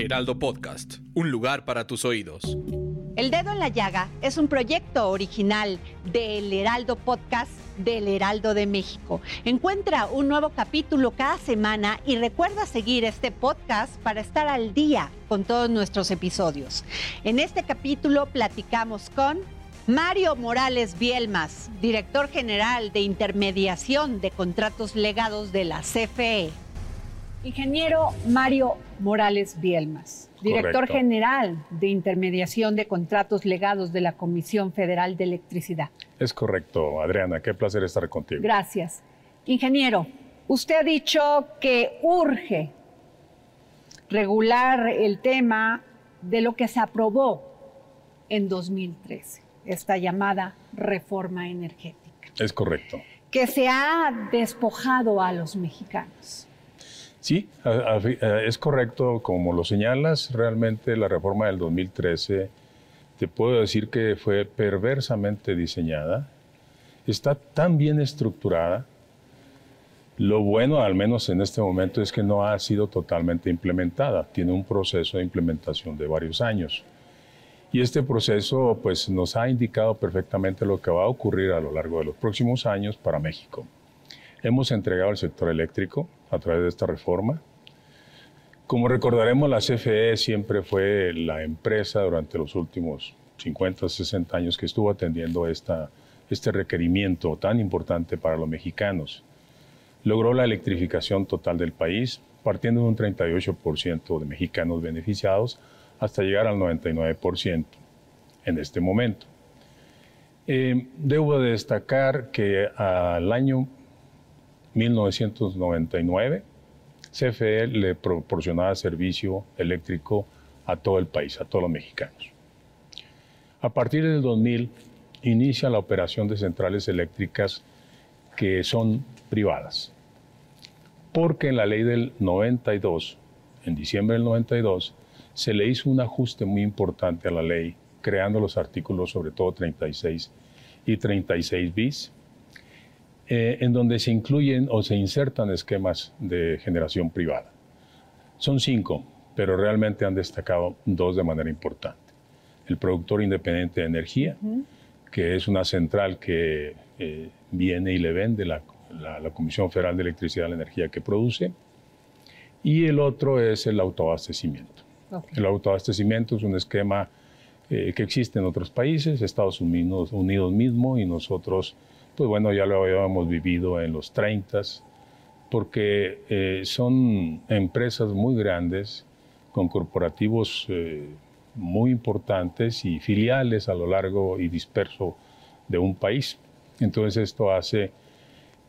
Heraldo Podcast, un lugar para tus oídos. El Dedo en la Llaga es un proyecto original del Heraldo Podcast del Heraldo de México. Encuentra un nuevo capítulo cada semana y recuerda seguir este podcast para estar al día con todos nuestros episodios. En este capítulo platicamos con Mario Morales Bielmas, director general de intermediación de contratos legados de la CFE. Ingeniero Mario Morales Bielmas, director Correcto. general de intermediación de contratos legados de la Comisión Federal de Electricidad. Es correcto, Adriana. Qué placer estar contigo. Gracias. Ingeniero, usted ha dicho que urge regular el tema de lo que se aprobó en 2013, esta llamada reforma energética, Es correcto. que se ha despojado a los mexicanos. Sí, a- es correcto. Como lo señalas, realmente la reforma del 2013, te puedo decir que fue perversamente diseñada. Está tan bien estructurada. Lo bueno, al menos en este momento, es que no ha sido totalmente implementada. Tiene un proceso de implementación de varios años. Y este proceso pues, nos ha indicado perfectamente lo que va a ocurrir a lo largo de los próximos años para México. Hemos entregado al sector eléctrico a través de esta reforma. Como recordaremos, la CFE siempre fue la empresa durante los últimos 50, 60 años que estuvo atendiendo esta, este requerimiento tan importante para los mexicanos. Logró la electrificación total del país, partiendo de un 38% de mexicanos beneficiados hasta llegar al 99% en este momento. Eh, debo de destacar que al año 1999, CFE le proporcionaba servicio eléctrico a todo el país, a todos los mexicanos. A partir del 2000 inicia la operación de centrales eléctricas que son privadas, porque en la ley del 92, en diciembre del 92, se le hizo un ajuste muy importante a la ley, creando los artículos sobre todo 36 y 36 bis, eh, en donde se incluyen o se insertan esquemas de generación privada. Son cinco, pero realmente han destacado dos de manera importante. El productor independiente de energía, que es una central que eh, viene y le vende la, la- la Comisión Federal de Electricidad la energía que produce. Y el otro es el autoabastecimiento. El autoabastecimiento es un esquema eh, que existe en otros países, Estados Unidos, Unidos mismo, y nosotros, pues bueno, ya lo habíamos vivido en los 30, porque eh, son empresas muy grandes, con corporativos eh, muy importantes y filiales a lo largo y disperso de un país. Entonces esto hace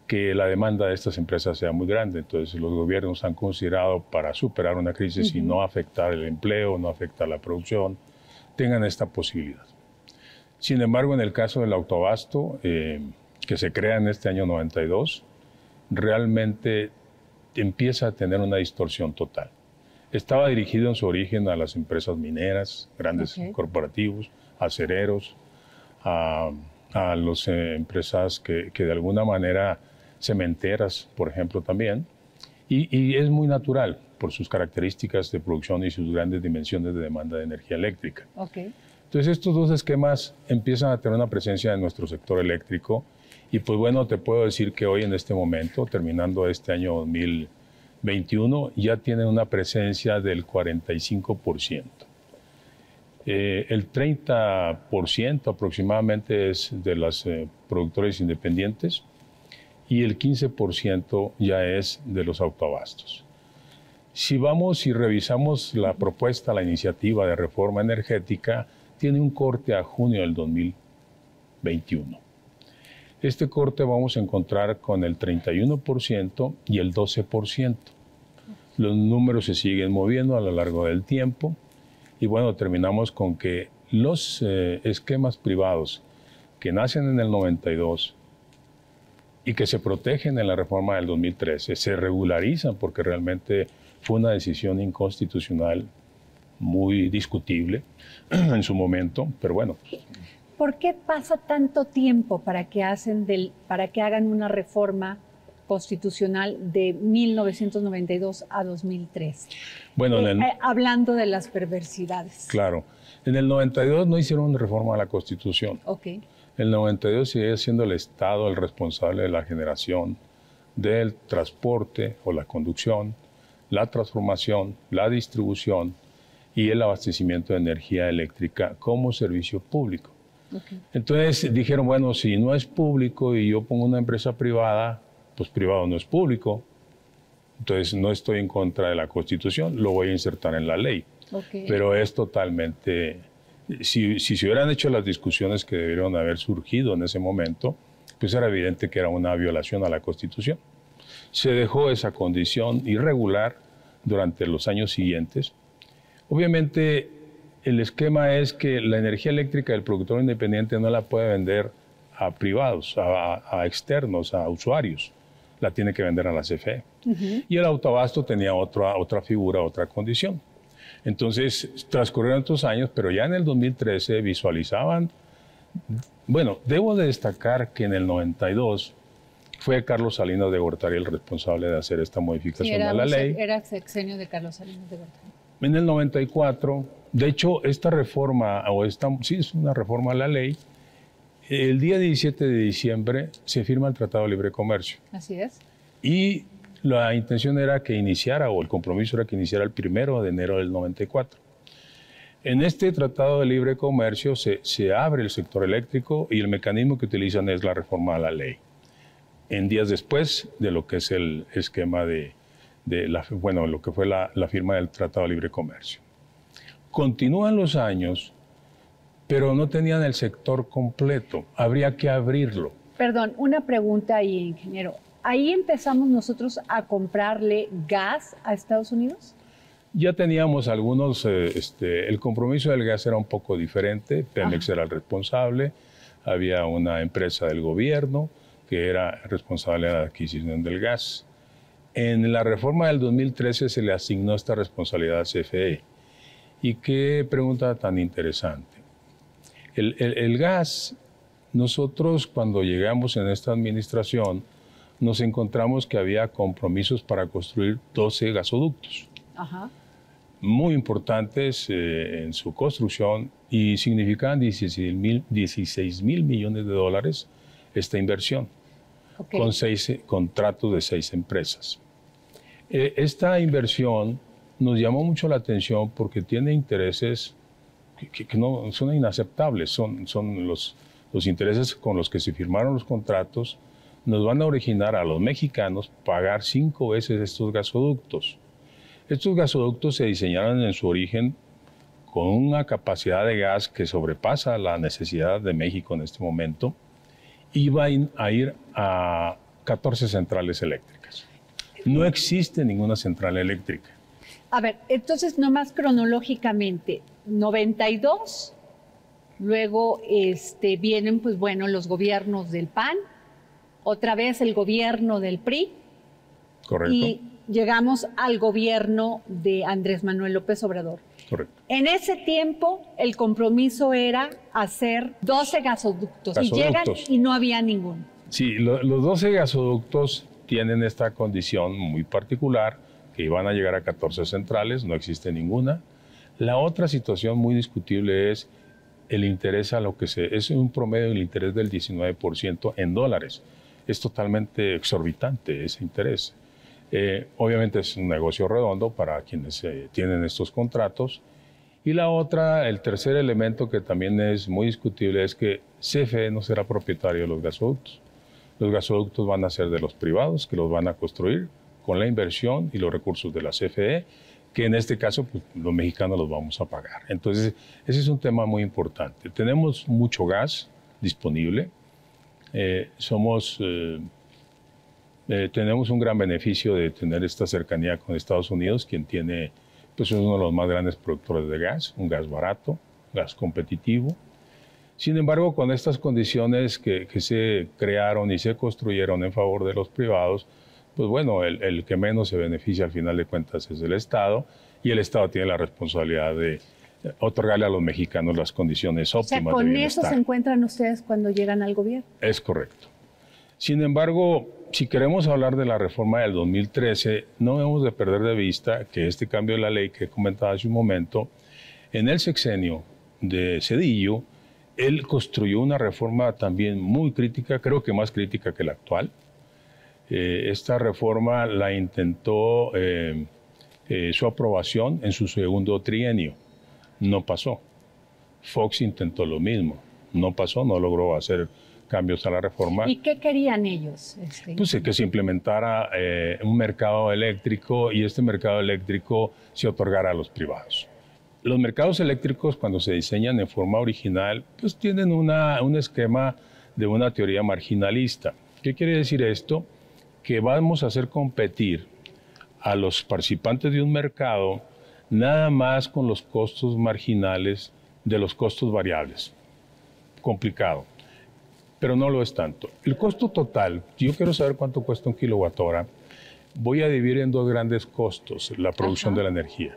que la demanda de estas empresas sea muy grande. Entonces los gobiernos han considerado para superar una crisis y Ujú. no afectar el empleo, no afectar la producción, tengan esta posibilidad. Sin embargo, en el caso del autoabasto, eh, que se crea en este año 92, realmente empieza a tener una distorsión total. Estaba dirigido en su origen a las empresas mineras, grandes Ok. corporativos, acereros, a, a las empresas que, que de alguna manera, cementeras, por ejemplo, también. Y, y es muy natural por sus características de producción y sus grandes dimensiones de demanda de energía eléctrica. Ok. Entonces estos dos esquemas empiezan a tener una presencia en nuestro sector eléctrico y pues bueno, te puedo decir que hoy en este momento, terminando este año 2021, ya tienen una presencia del 45%. Eh, el 30% aproximadamente es de los productores independientes y el 15% ya es de los autoabastos. Si vamos y revisamos la propuesta, la iniciativa de reforma energética, tiene un corte a junio del 2021. Este corte vamos a encontrar con el 31% y el 12%. Los números se siguen moviendo a lo largo del tiempo y bueno, terminamos con que los eh, esquemas privados que nacen en el 92 y que se protegen en la reforma del 2013 se regularizan porque realmente fue una decisión inconstitucional muy discutible en su momento, pero bueno. ¿Por qué pasa tanto tiempo para que, hacen del, para que hagan una reforma constitucional de 1992 a 2003? Bueno, eh, eh, hablando de las perversidades. Claro. En el 92 no hicieron una reforma a la Constitución. Ok. En el 92 sigue siendo el Estado el responsable de la generación del transporte o la conducción, la transformación, la distribución y el abastecimiento de energía eléctrica como servicio público. Entonces dijeron, bueno, si no es público y yo pongo una empresa privada, pues privado no es público. Entonces no estoy en contra de la Constitución, lo voy a insertar en la ley. Pero es totalmente, si, si se hubieran hecho las discusiones que debieron haber surgido en ese momento, pues era evidente que era una violación a la Constitución. Se dejó esa condición irregular durante los años siguientes. Obviamente el esquema es que la energía eléctrica del productor independiente no la puede vender a privados, a, externos, a usuarios. La tiene que vender a la CFE. Y el autoabasto tenía otra, otra figura, otra condición. Entonces, transcurrieron estos años, pero ya en el 2013 visualizaban, bueno, debo de destacar que en el 92 fue Carlos Salinas de Gortari el responsable de hacer esta modificación a la ley. Era sexenio de Carlos Salinas de Gortari. En el 94, de hecho, esta reforma, o esta, sí es una reforma a la ley, el día 17 de diciembre se firma el Tratado de Libre Comercio. Así es. Y la intención era que iniciara, o el compromiso era que iniciara el primero de enero del 94. En este Tratado de Libre Comercio se, se abre el sector eléctrico y el mecanismo que utilizan es la reforma a la ley. En días después de lo que es el esquema de, de la, bueno, lo que fue la, la firma del Tratado de Libre Comercio. Continúan los años, pero no tenían el sector completo. Habría que abrirlo. Perdón, una pregunta ahí, ingeniero. ¿Ahí empezamos nosotros a comprarle gas a Estados Unidos? Ya teníamos algunos, eh, este, el compromiso del gas era un poco diferente, Pemex era el responsable, había una empresa del gobierno que era responsable de la adquisición del gas. En la reforma del 2013 se le asignó esta responsabilidad a CFE. Y qué pregunta tan interesante. El, gas, nosotros cuando llegamos en esta administración, nos encontramos que había compromisos para construir 12 gasoductos. Muy importantes eh, en su construcción y significaban 16 mil, millones de dólares esta inversión, con seis contratos de seis empresas. Eh, esta inversión nos llamó mucho la atención porque tiene intereses que, no son inaceptables, son, son los, los intereses con los que se firmaron los contratos, nos van a originar a los mexicanos pagar cinco veces estos gasoductos. Estos gasoductos se diseñaron en su origen con una capacidad de gas que sobrepasa la necesidad de México en este momento, iba a ir a 14 centrales eléctricas. No existe ninguna central eléctrica. A ver, entonces nomás cronológicamente, 92, luego este, vienen pues bueno los gobiernos del PAN, otra vez el gobierno del PRI. Correcto. Y llegamos al gobierno de Andrés Manuel López Obrador. Correcto. En ese tiempo el compromiso era hacer 12 gasoductos, y llegan y no había ninguno. Sí, los 12 gasoductos tienen esta condición muy particular, que iban a llegar a 14 centrales, no existe ninguna. La otra situación muy discutible es el interés a lo que se... Es un promedio del interés del 19% en dólares es totalmente exorbitante ese interés. Eh, obviamente es un negocio redondo para quienes eh, tienen estos contratos. Y la otra, el tercer elemento que también es muy discutible es que CFE no será propietario de los gasoductos. Los gasoductos van a ser de los privados que los van a construir con la inversión y los recursos de la CFE, que en este caso pues, los mexicanos los vamos a pagar. Entonces, ese es un tema muy importante. Tenemos mucho gas disponible, eh, somos, tenemos un gran beneficio de tener esta cercanía con Estados Unidos, quien tiene, pues es uno de los más grandes productores de gas, un gas barato, gas competitivo. Sin embargo, con estas condiciones que, que se crearon y se construyeron en favor de los privados, pues bueno, el, que menos se beneficia al final de cuentas es el Estado y el Estado tiene la responsabilidad de otorgarle a los mexicanos las condiciones óptimas. O sea, con eso se encuentran ustedes cuando llegan al gobierno. Es correcto. Sin embargo, si queremos hablar de la reforma del 2013, no debemos de perder de vista que este cambio de la ley que he comentado hace un momento, en el sexenio de Cedillo, él construyó una reforma también muy crítica, creo que más crítica que la actual, eh, esta reforma la intentó eh, eh, su aprobación en su segundo trienio. No pasó. Fox intentó lo mismo. No pasó, no logró hacer cambios a la reforma. ¿Y qué querían ellos? Este? Pues que se implementara un mercado eléctrico y este mercado eléctrico se otorgara a los privados. Los mercados eléctricos, cuando se diseñan en forma original, pues tienen una, un esquema de una teoría marginalista. ¿Qué quiere decir esto? que vamos a hacer competir a los participantes de un mercado nada más con los costos marginales de los costos variables. Complicado, pero no lo es tanto. El costo total, yo quiero saber cuánto cuesta un kilowatt hora, voy a dividir en dos grandes costos la producción de la energía.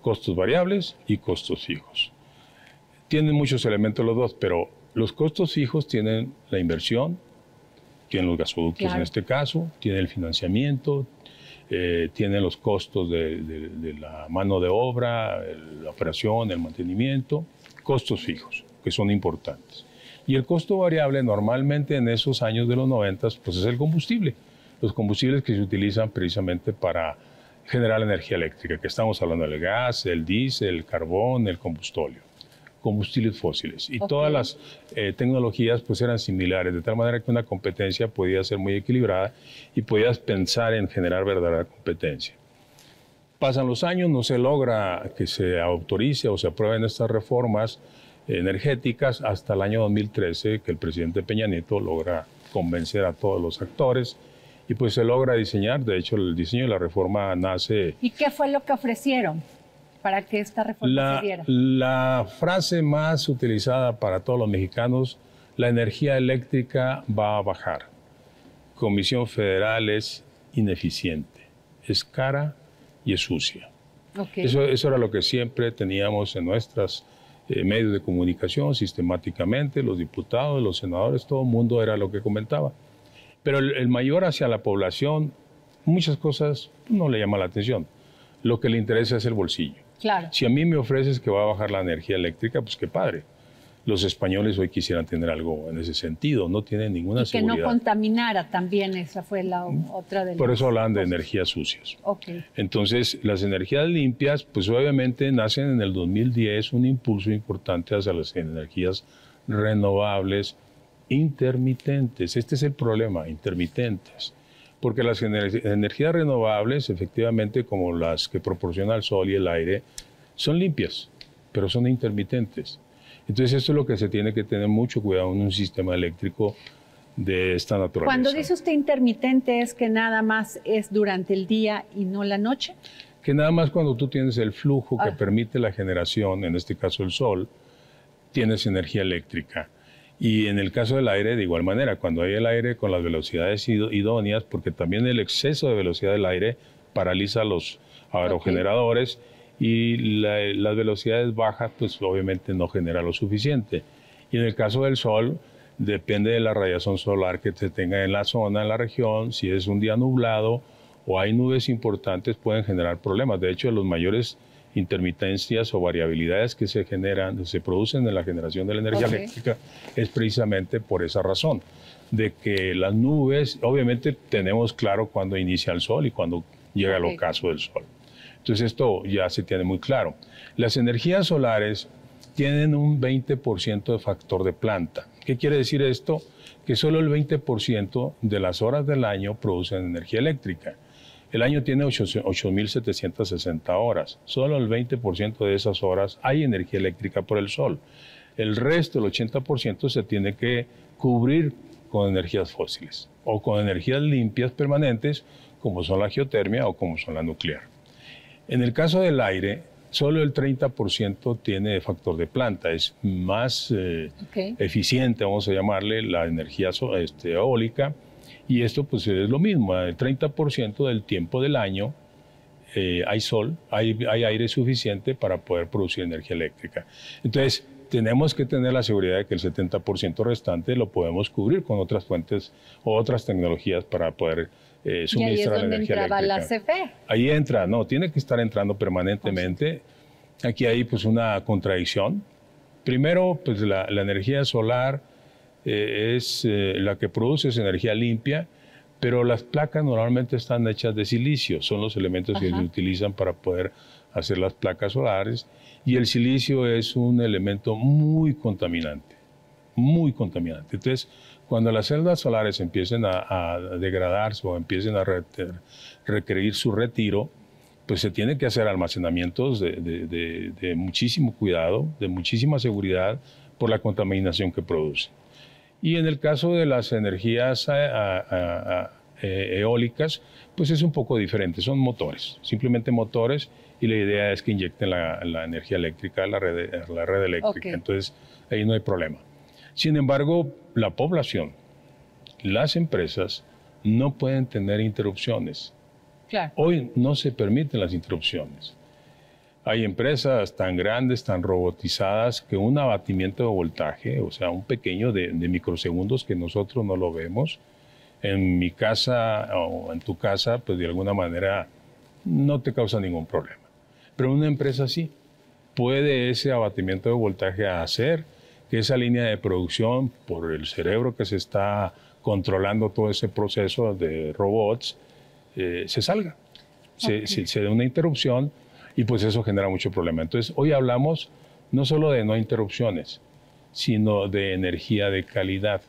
Costos variables y costos fijos. Tienen muchos elementos los dos, pero los costos fijos tienen la inversión, tiene los gasoductos en este caso, tiene el financiamiento, eh, tiene los costos de, la mano de obra, la operación, el mantenimiento, costos fijos, que son importantes. Y el costo variable normalmente en esos años de los 90 pues es el combustible, los combustibles que se utilizan precisamente para generar energía eléctrica, que estamos hablando del gas, el diésel, el carbón, el combustóleo combustibles fósiles. Y todas las eh, tecnologías pues eran similares, de tal manera que una competencia podía ser muy equilibrada y podías pensar en generar verdadera competencia. Pasan los años, no se logra que se autorice o se aprueben estas reformas energéticas hasta el año 2013, que el presidente Peña Nieto logra convencer a todos los actores y pues se logra diseñar, de hecho el diseño de la reforma nace... ¿Y qué fue lo que ofrecieron? para que esta reforma la, se diera? La frase más utilizada para todos los mexicanos, la energía eléctrica va a bajar. Comisión Federal es ineficiente, es cara y es sucia. Eso, eso, era lo que siempre teníamos en nuestros eh, medios de comunicación sistemáticamente, los diputados, los senadores, todo el mundo era lo que comentaba. Pero el, el mayor hacia la población, muchas cosas no le llama la atención. Lo que le interesa es el bolsillo. Si a mí me ofreces que va a bajar la energía eléctrica, pues qué padre. Los españoles hoy quisieran tener algo en ese sentido, no tienen ninguna y que no contaminara también, esa fue la otra de Por eso hablan de energías sucias. Entonces, las energías limpias, pues obviamente nacen en el 2010 un impulso importante hacia las energías renovables intermitentes. Este es el problema, intermitentes porque las energías renovables, efectivamente, como las que proporciona el sol y el aire, son limpias, pero son intermitentes. Entonces, esto es lo que se tiene que tener mucho cuidado en un sistema eléctrico de esta naturaleza. Cuando dice usted intermitente, ¿es que nada más es durante el día y no la noche? Que nada más cuando tú tienes el flujo que ah. permite la generación, en este caso el sol, tienes energía eléctrica. Y en el caso del aire, de igual manera, cuando hay el aire con las velocidades idóneas, porque también el exceso de velocidad del aire paraliza los aerogeneradores y las velocidades bajas, pues obviamente no genera lo suficiente. Y en el caso del sol, depende de la radiación solar que se tenga en la zona, en la región, si es un día nublado o hay nubes importantes, pueden generar problemas. De hecho, los mayores intermitencias o variabilidades que se generan, se producen en la generación de la energía eléctrica, es precisamente por esa razón, de que las nubes, obviamente tenemos claro cuándo inicia el sol y cuándo llega el ocaso del sol. Entonces esto ya se tiene muy claro. Las energías solares tienen un 20% de factor de planta. ¿Qué quiere decir esto? Que solo el 20% de las horas del año producen energía eléctrica. El año tiene 8.760 horas. Solo el 20% de esas horas hay energía eléctrica por el sol. El resto, el 80%, se tiene que cubrir con energías fósiles o con energías limpias permanentes como son la geotermia o como son la nuclear. En el caso del aire, solo el 30% tiene factor de planta, es más eh, eficiente, vamos a llamarle, la energía este, eólica, y esto pues es lo mismo, el 30% del tiempo del año eh, hay sol, hay, hay aire suficiente para poder producir energía eléctrica. Entonces, tenemos que tener la seguridad de que el 70% restante lo podemos cubrir con otras fuentes o otras tecnologías para poder eh, y ahí es donde entraba la CFE. Ahí entra, no, tiene que estar entrando permanentemente. Aquí hay pues una contradicción. Primero, pues la, energía solar eh, es eh, la que produce esa energía limpia, pero las placas normalmente están hechas de silicio, son los elementos que se utilizan para poder hacer las placas solares y el silicio es un elemento muy contaminante, muy contaminante. Entonces, cuando las celdas solares empiecen a, degradarse o empiecen a requerir su retiro, pues se tienen que hacer almacenamientos de, muchísimo cuidado, de muchísima seguridad por la contaminación que produce. Y en el caso de las energías e, eólicas, pues es un poco diferente, son motores, simplemente motores y la idea es que inyecten la, energía eléctrica a la red, la red eléctrica. Entonces, ahí no hay problema. Sin embargo, la población, las empresas, no pueden tener interrupciones. Hoy no se permiten las interrupciones. Hay empresas tan grandes, tan robotizadas, que un abatimiento de voltaje, o sea, un pequeño de, de microsegundos que nosotros no lo vemos, en mi casa o en tu casa, pues de alguna manera no te causa ningún problema. Pero una empresa sí puede ese abatimiento de voltaje hacer que esa línea de producción, por el cerebro que se está controlando todo ese proceso de robots, eh, se salga. Se, se, da una interrupción y pues eso genera mucho problema. Entonces, hoy hablamos no solo de no interrupciones, sino de energía de calidad.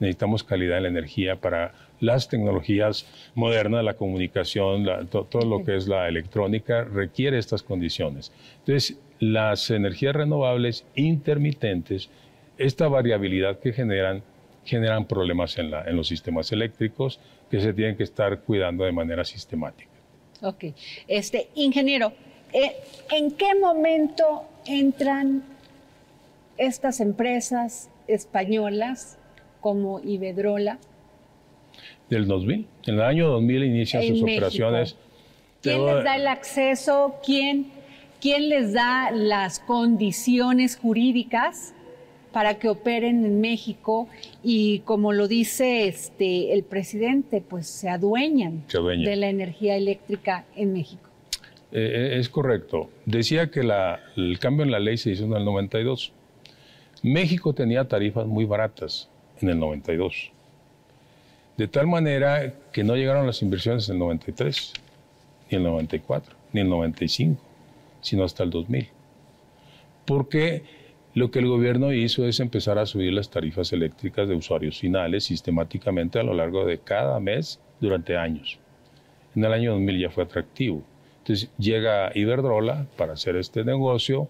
Necesitamos calidad en la energía para las tecnologías modernas, la comunicación, todo lo que es la electrónica, requiere estas condiciones. Entonces, las energías renovables intermitentes, esta variabilidad que generan, generan problemas en, los sistemas eléctricos que se tienen que estar cuidando de manera sistemática. Ok. Este, ingeniero, eh, ¿en qué momento entran estas empresas españolas como Iberdrola del 2000. En el año 2000 inician sus operaciones. ¿Quién les da el acceso? ¿Quién, ¿Quién les da las condiciones jurídicas para que operen en México? Y como lo dice este, el presidente, pues se adueñan, de la energía eléctrica en México. Eh, eh, es correcto. Decía que la, el cambio en la ley se hizo en el 92. México tenía tarifas muy baratas en el 92 de tal manera que no llegaron las inversiones en el 93, ni el 94, ni el 95, sino hasta el 2000. Porque lo que el gobierno hizo es empezar a subir las tarifas eléctricas de usuarios finales sistemáticamente a lo largo de cada mes durante años. En el año 2000 ya fue atractivo. Entonces llega Iberdrola para hacer este negocio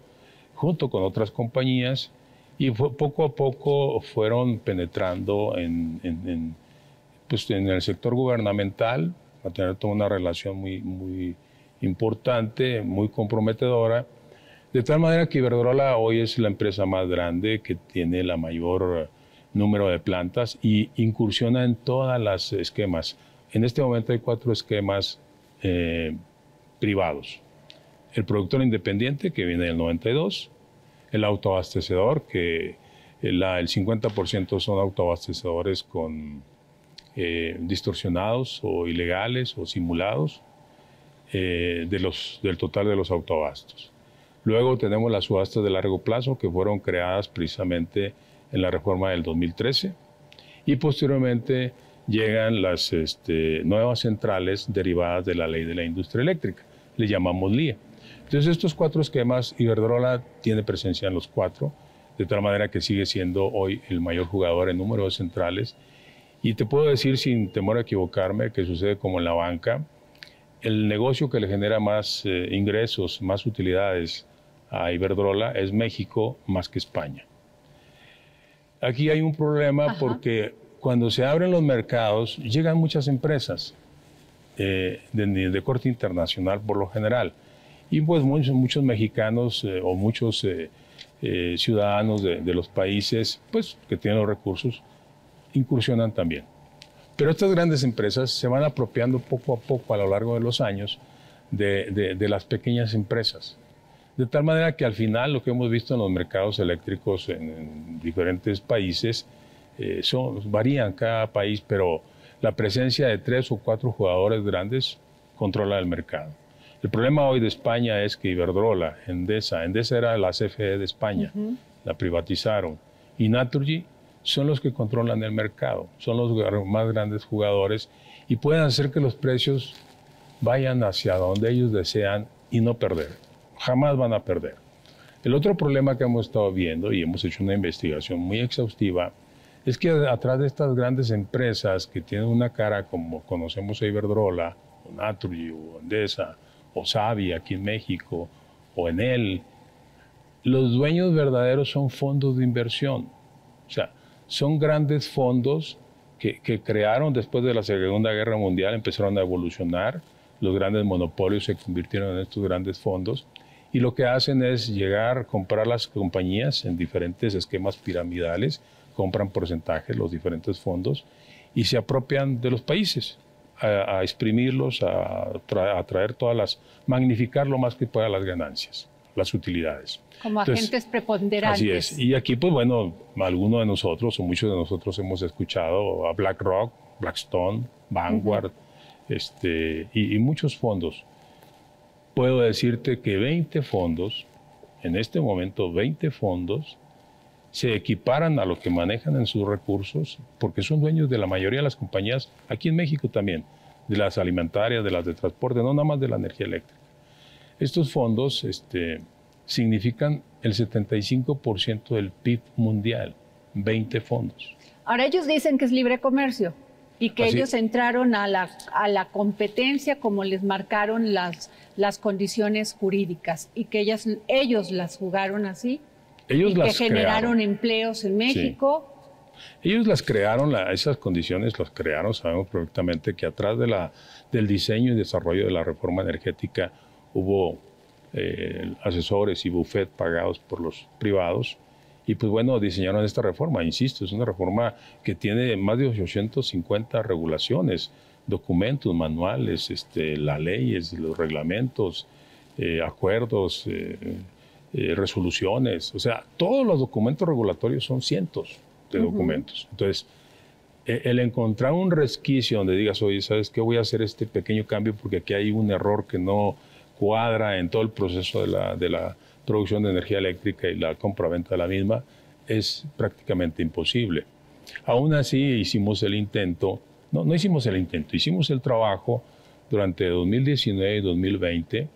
junto con otras compañías y poco a poco fueron penetrando en pues, en el sector gubernamental, a tener toda una relación muy, muy importante, muy comprometedora, de tal manera que Iberdrola hoy es la empresa más grande que tiene la mayor número de plantas y incursiona en todas las esquemas. En este momento hay cuatro esquemas eh, privados. El productor independiente, que viene del 92, el autoabastecedor, que el 50% son autoabastecedores con eh, distorsionados o ilegales o simulados eh, de los, del total de los autoabastos. Luego tenemos las subastas de largo plazo que fueron creadas precisamente en la reforma del 2013 y posteriormente llegan las este, nuevas centrales derivadas de la ley de la industria eléctrica, le llamamos LIA. Entonces estos cuatro esquemas, Iberdrola tiene presencia en los cuatro, de tal manera que sigue siendo hoy el mayor jugador en número de centrales y te puedo decir sin temor a equivocarme que sucede como en la banca, el negocio que le genera más eh, ingresos, más utilidades a Iberdrola es México más que España. Aquí hay un problema porque cuando se abren los mercados, llegan muchas empresas eh, de, corte internacional por lo general. Y pues muchos, muchos mexicanos eh, o muchos eh, ciudadanos de, los países pues, que tienen los recursos incursionan también. Pero estas grandes empresas se van apropiando poco a poco a lo largo de los años de, de las pequeñas empresas. De tal manera que al final lo que hemos visto en los mercados eléctricos en, diferentes países eh, son, varían cada país, pero la presencia de tres o cuatro jugadores grandes controla el mercado. El problema hoy de España es que Iberdrola, Endesa, Endesa era la CFE de España, la privatizaron, y Naturgy son los que controlan el mercado, son los más grandes jugadores y pueden hacer que los precios vayan hacia donde ellos desean y no perder jamás van a perder. El otro problema que hemos estado viendo y hemos hecho una investigación muy exhaustiva es que atrás de estas grandes empresas que tienen una cara como conocemos a Iberdrola, o Naturgy, o Endesa, o Savi aquí en México, o Enel, los dueños verdaderos son fondos de inversión. O sea, son grandes fondos que, crearon después de la Segunda Guerra Mundial, empezaron a evolucionar, los grandes monopolios se convirtieron en estos grandes fondos. Y lo que hacen es llegar, comprar las compañías en diferentes esquemas piramidales, compran porcentajes los diferentes fondos y se apropian de los países a, exprimirlos, a, traer todas las, magnificar lo más que pueda las ganancias, las utilidades. Como agentes preponderantes. Así es. Y aquí, pues bueno, algunos de nosotros o muchos de nosotros hemos escuchado a BlackRock, Blackstone, Vanguard, este, y muchos fondos puedo decirte que 20 fondos, en este momento 20 fondos, se equiparan a lo que manejan en sus recursos, porque son dueños de la mayoría de las compañías, aquí en México también, de las alimentarias, de las de transporte, no nada más de la energía eléctrica. Estos fondos este, significan el 75% del PIB mundial, 20 fondos. Ahora ellos dicen que es libre comercio y que ellos entraron a la, a la competencia como les marcaron las, las condiciones jurídicas y que ellas, ellos las jugaron así ellos y las que generaron empleos en México. Ellos las crearon, esas condiciones las crearon, sabemos perfectamente que atrás de la, del diseño y desarrollo de la reforma energética hubo eh, asesores y buffet pagados por los privados y pues bueno, diseñaron esta reforma, insisto, es una reforma que tiene más de 850 regulaciones, documentos, manuales, este, las leyes, los reglamentos, eh, acuerdos, eh, resoluciones, o sea, todos los documentos regulatorios son cientos de documentos. Entonces, e, el encontrar un resquicio donde digas, oye, ¿sabes qué? Voy a hacer este pequeño cambio porque aquí hay un error que no cuadra en todo el proceso de la, de la producción de energía eléctrica y la compra-venta de la misma es prácticamente imposible. Aún así hicimos el intento, no, no hicimos el intento, hicimos el trabajo durante 2019 y 2020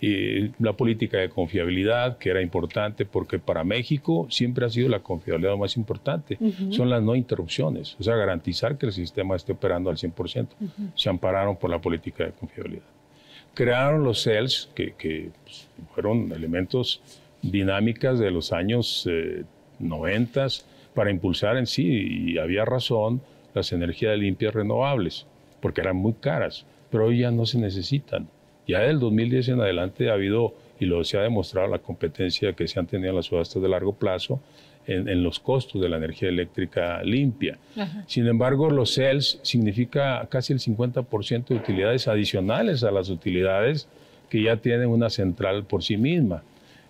y la política de confiabilidad, que era importante porque para México siempre ha sido la confiabilidad más importante, son las no interrupciones, o sea, garantizar que el sistema esté operando al 100%. Se ampararon por la política de confiabilidad crearon los CELS, que, pues, fueron elementos dinámicas de los años 90 eh, para impulsar en sí, y había razón, las energías limpias renovables, porque eran muy caras, pero hoy ya no se necesitan. Ya del 2010 en adelante ha habido, y lo se ha demostrado, la competencia que se han tenido en las subastas de largo plazo, en, los costos de la energía eléctrica limpia. Sin embargo, los CELS significa casi el 50% de utilidades adicionales a las utilidades que ya tienen una central por sí misma.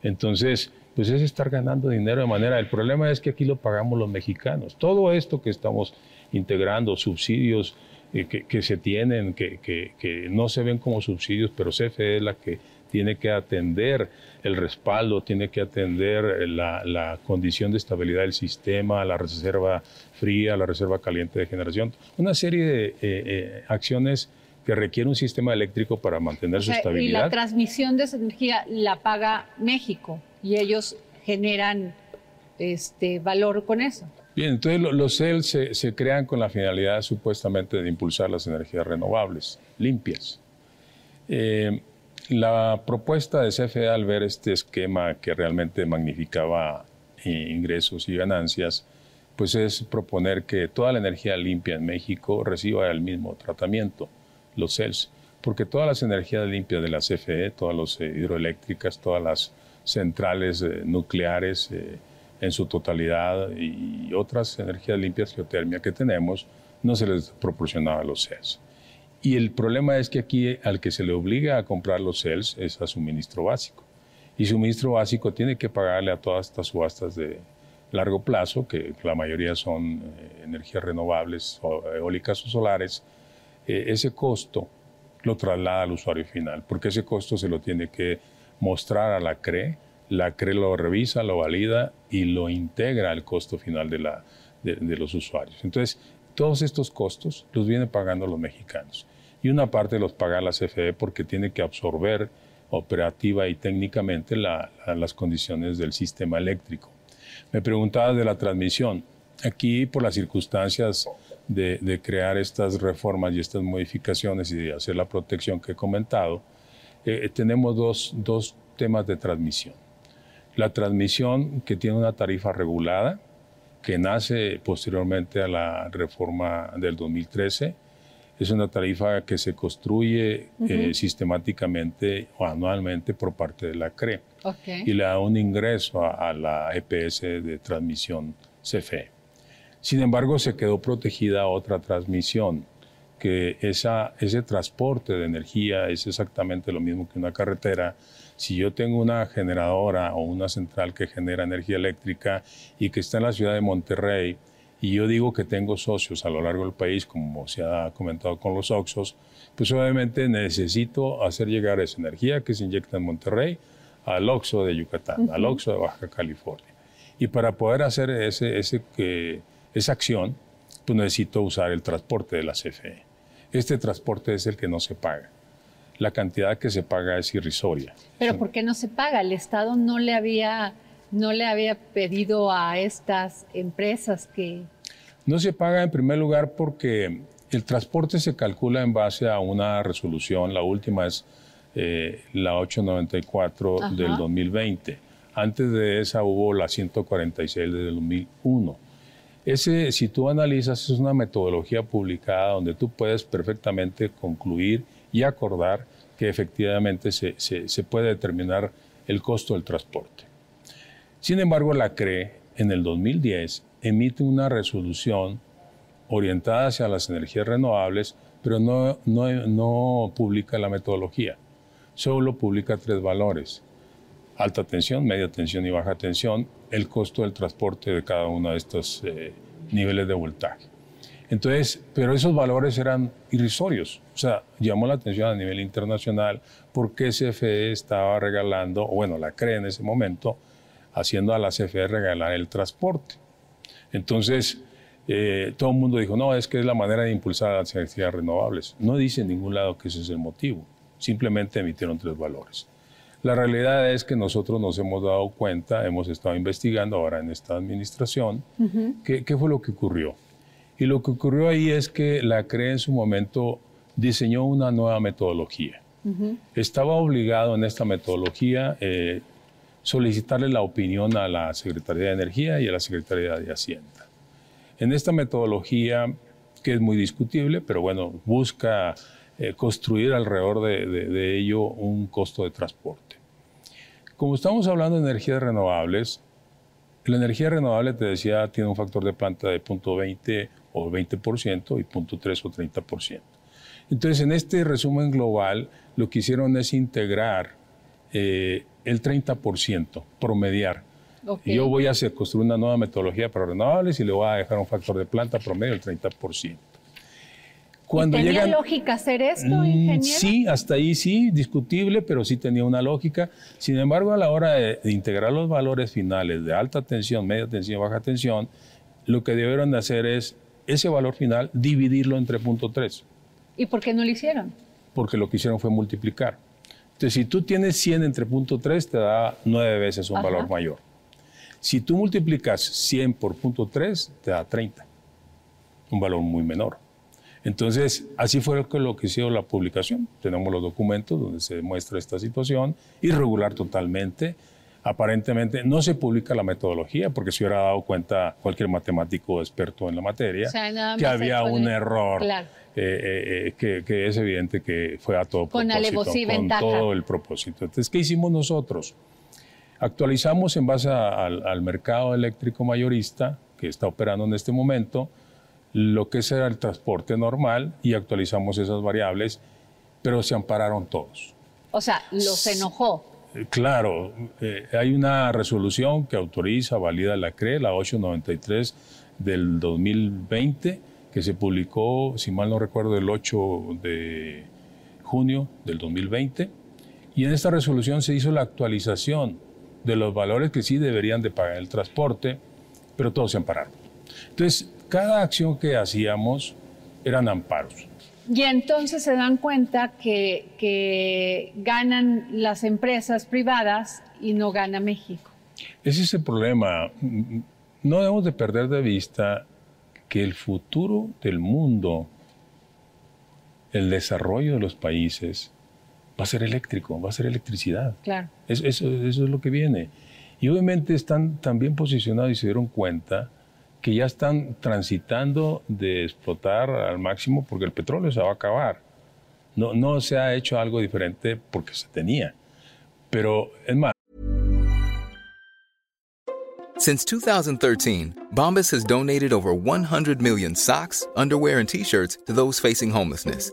Entonces, pues es estar ganando dinero de manera. El problema es que aquí lo pagamos los mexicanos. Todo esto que estamos integrando, subsidios eh, que, se tienen, que, que, no se ven como subsidios, pero CFE es la que tiene que atender el respaldo, tiene que atender la, condición de estabilidad del sistema, la reserva fría, la reserva caliente de generación, una serie de eh, eh, acciones que requiere un sistema eléctrico para mantener su estabilidad. Y la transmisión de esa energía la paga México y ellos generan este valor con eso. Bien, entonces los CEL se, crean con la finalidad supuestamente de impulsar las energías renovables, limpias. Eh, la propuesta de CFE al ver este esquema que realmente magnificaba ingresos y ganancias pues es proponer que toda la energía limpia en México reciba el mismo tratamiento, los CELS, porque todas las energías limpias de la CFE, todas las eh, hidroeléctricas, todas las centrales eh, nucleares eh, en su totalidad y otras energías limpias geotermia que tenemos, no se les proporcionaba los CELS. Y el problema es que aquí al que se le obliga a comprar los CELS es a suministro básico. Y suministro básico tiene que pagarle a todas estas subastas de largo plazo, que la mayoría son eh, energías renovables, o eólicas o solares, eh, ese costo lo traslada al usuario final, porque ese costo se lo tiene que mostrar a la CRE, la CRE lo revisa, lo valida y lo integra al costo final de, la, de los usuarios. Entonces, todos estos costos los vienen pagando los mexicanos y una parte los paga la CFE porque tiene que absorber operativa y técnicamente las condiciones del sistema eléctrico. Me preguntaba de la transmisión. Aquí, por las circunstancias de, crear estas reformas y estas modificaciones y de hacer la protección que he comentado, eh, tenemos dos, dos temas de transmisión. La transmisión que tiene una tarifa regulada, que nace posteriormente a la reforma del 2013, es una tarifa que se construye eh, sistemáticamente o anualmente por parte de la CRE y le da un ingreso a, la EPS de transmisión CFE. Sin embargo, se quedó protegida otra transmisión, que esa, ese transporte de energía es exactamente lo mismo que una carretera. Si yo tengo una generadora o una central que genera energía eléctrica y que está en la ciudad de Monterrey, y yo digo que tengo socios a lo largo del país, como se ha comentado con los Oxos, pues obviamente necesito hacer llegar esa energía que se inyecta en Monterrey al Oxo de Yucatán, al Oxo de Baja California. Y para poder hacer ese, ese, esa acción, pues necesito usar el transporte de la CFE. Este transporte es el que no se paga. La cantidad que se paga es irrisoria. Pero ¿por qué no se paga? El Estado no le había no le había pedido a estas empresas que... No se paga en primer lugar porque el transporte se calcula en base a una resolución, la última es eh, la 894 del 2020. Antes de esa hubo la 146 del 2001. Ese, si tú analizas, es una metodología publicada donde tú puedes perfectamente concluir y acordar que efectivamente se, se puede determinar el costo del transporte. Sin embargo, la CRE en el 2010 emite una resolución orientada hacia las energías renovables, pero no, no, publica la metodología. Solo publica tres valores. Alta tensión, media tensión y baja tensión, el costo del transporte de cada uno de estos eh, niveles de voltaje. Entonces, pero esos valores eran irrisorios. O sea, llamó la atención a nivel internacional porque CFE estaba regalando, o bueno, la CRE en ese momento, haciendo a la CFE regalar el transporte. Entonces, eh, todo el mundo dijo, no, es que es la manera de impulsar las energías renovables. No dice en ningún lado que ese es el motivo, simplemente emitieron tres valores. La realidad es que nosotros nos hemos dado cuenta, hemos estado investigando ahora en esta administración, qué, fue lo que ocurrió. Y lo que ocurrió ahí es que la CRE en su momento diseñó una nueva metodología. Estaba obligado en esta metodología eh, solicitarle la opinión a la Secretaría de Energía y a la Secretaría de Hacienda. En esta metodología, que es muy discutible, pero bueno, busca eh, construir alrededor de, ello un costo de transporte. Como estamos hablando de energías renovables, la energía renovable, te decía, tiene un factor de planta de 0.20 o 20% y 0.3 o 30%. Entonces, en este resumen global, lo que hicieron es integrar eh, el 30%, promediar. Yo voy a hacer, construir una nueva metodología para renovables y le voy a dejar un factor de planta promedio del 30%. Cuando ¿Y ¿Tenía lógica hacer esto, mm, ingeniero? Sí, hasta ahí sí, discutible, pero sí tenía una lógica. Sin embargo, a la hora de, integrar los valores finales de alta tensión, media tensión, baja tensión, lo que debieron de hacer es ese valor final dividirlo entre punto 3. ¿Y por qué no lo hicieron? Porque lo que hicieron fue multiplicar. Entonces, si tú tienes 100 entre punto 3, te da 9 veces un valor mayor. Si tú multiplicas 100 por punto 3, te da 30, un valor muy menor. Entonces, así fue lo que hizo la publicación. Tenemos los documentos donde se demuestra esta situación, irregular totalmente. Aparentemente no se publica la metodología porque se hubiera dado cuenta cualquier matemático experto en la materia que había un error eh, eh, eh, que, es evidente que fue a todo con propósito, con todo el propósito. Entonces, ¿qué hicimos nosotros? Actualizamos en base al, mercado eléctrico mayorista que está operando en este momento lo que será el transporte normal y actualizamos esas variables, pero se ampararon todos. O sea, los enojó. Claro, eh, hay una resolución que autoriza, valida la CRE, la 893 del 2020, que se publicó, si mal no recuerdo, el 8 de junio del 2020. Y en esta resolución se hizo la actualización de los valores que sí deberían de pagar el transporte, pero todos se ampararon. Entonces, cada acción que hacíamos eran amparos. Y entonces se dan cuenta que, ganan las empresas privadas y no gana México. Ese es el problema. No debemos de perder de vista que el futuro del mundo, el desarrollo de los países, va a ser eléctrico, va a ser electricidad. Claro. Eso, eso, es lo que viene. Y obviamente están tan bien posicionados y se dieron cuenta que ya están transitando de explotar al máximo porque el petróleo se va a acabar. No, se ha hecho algo diferente porque se tenía. Pero es más. Since 2013, Bombas has donated over 100 million socks, underwear, and t-shirts to those facing homelessness.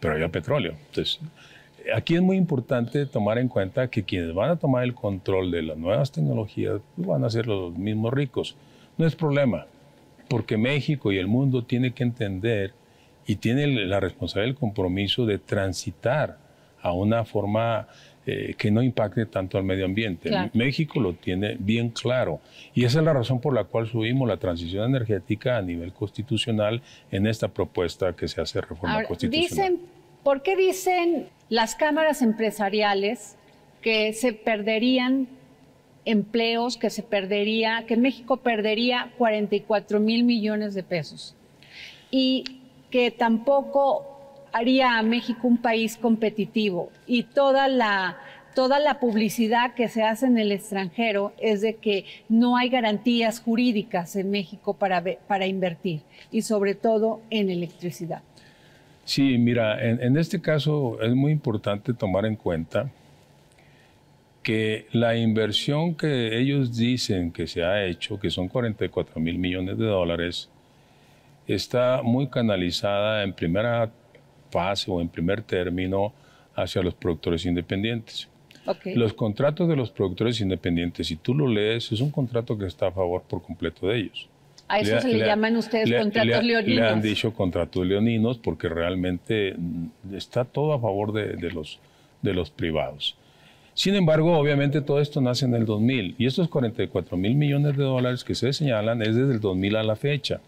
Pero había petróleo. Entonces, aquí es muy importante tomar en cuenta que quienes van a tomar el control de las nuevas tecnologías van a ser los mismos ricos. No es problema, porque México y el mundo tienen que entender y tiene la responsabilidad y el compromiso de transitar a una forma eh, que no impacte tanto al medio ambiente. México lo tiene bien claro y esa es la razón por la cual subimos la transición energética a nivel constitucional en esta propuesta que se hace reforma constitucional. Dicen, ¿Por qué dicen las cámaras empresariales que se perderían empleos, que se perdería, que México perdería 44 mil millones de pesos y que tampoco haría a México un país competitivo y toda la toda la publicidad que se hace en el extranjero es de que no hay garantías jurídicas en México para, para invertir y sobre todo en electricidad. Sí, mira, en, este caso es muy importante tomar en cuenta que la inversión que ellos dicen que se ha hecho, que son 44 mil millones de dólares, está muy canalizada en primera fase o en primer término hacia los productores independientes. Los contratos de los productores independientes, si tú lo lees, es un contrato que está a favor por completo de ellos. A eso se le, llaman ustedes contratos leoninos. Le han dicho contratos leoninos porque realmente está todo a favor de, de, los, de los privados. Sin embargo, obviamente todo esto nace en el 2000 y estos 44 mil millones de dólares que se señalan es desde el 2000 a la fecha.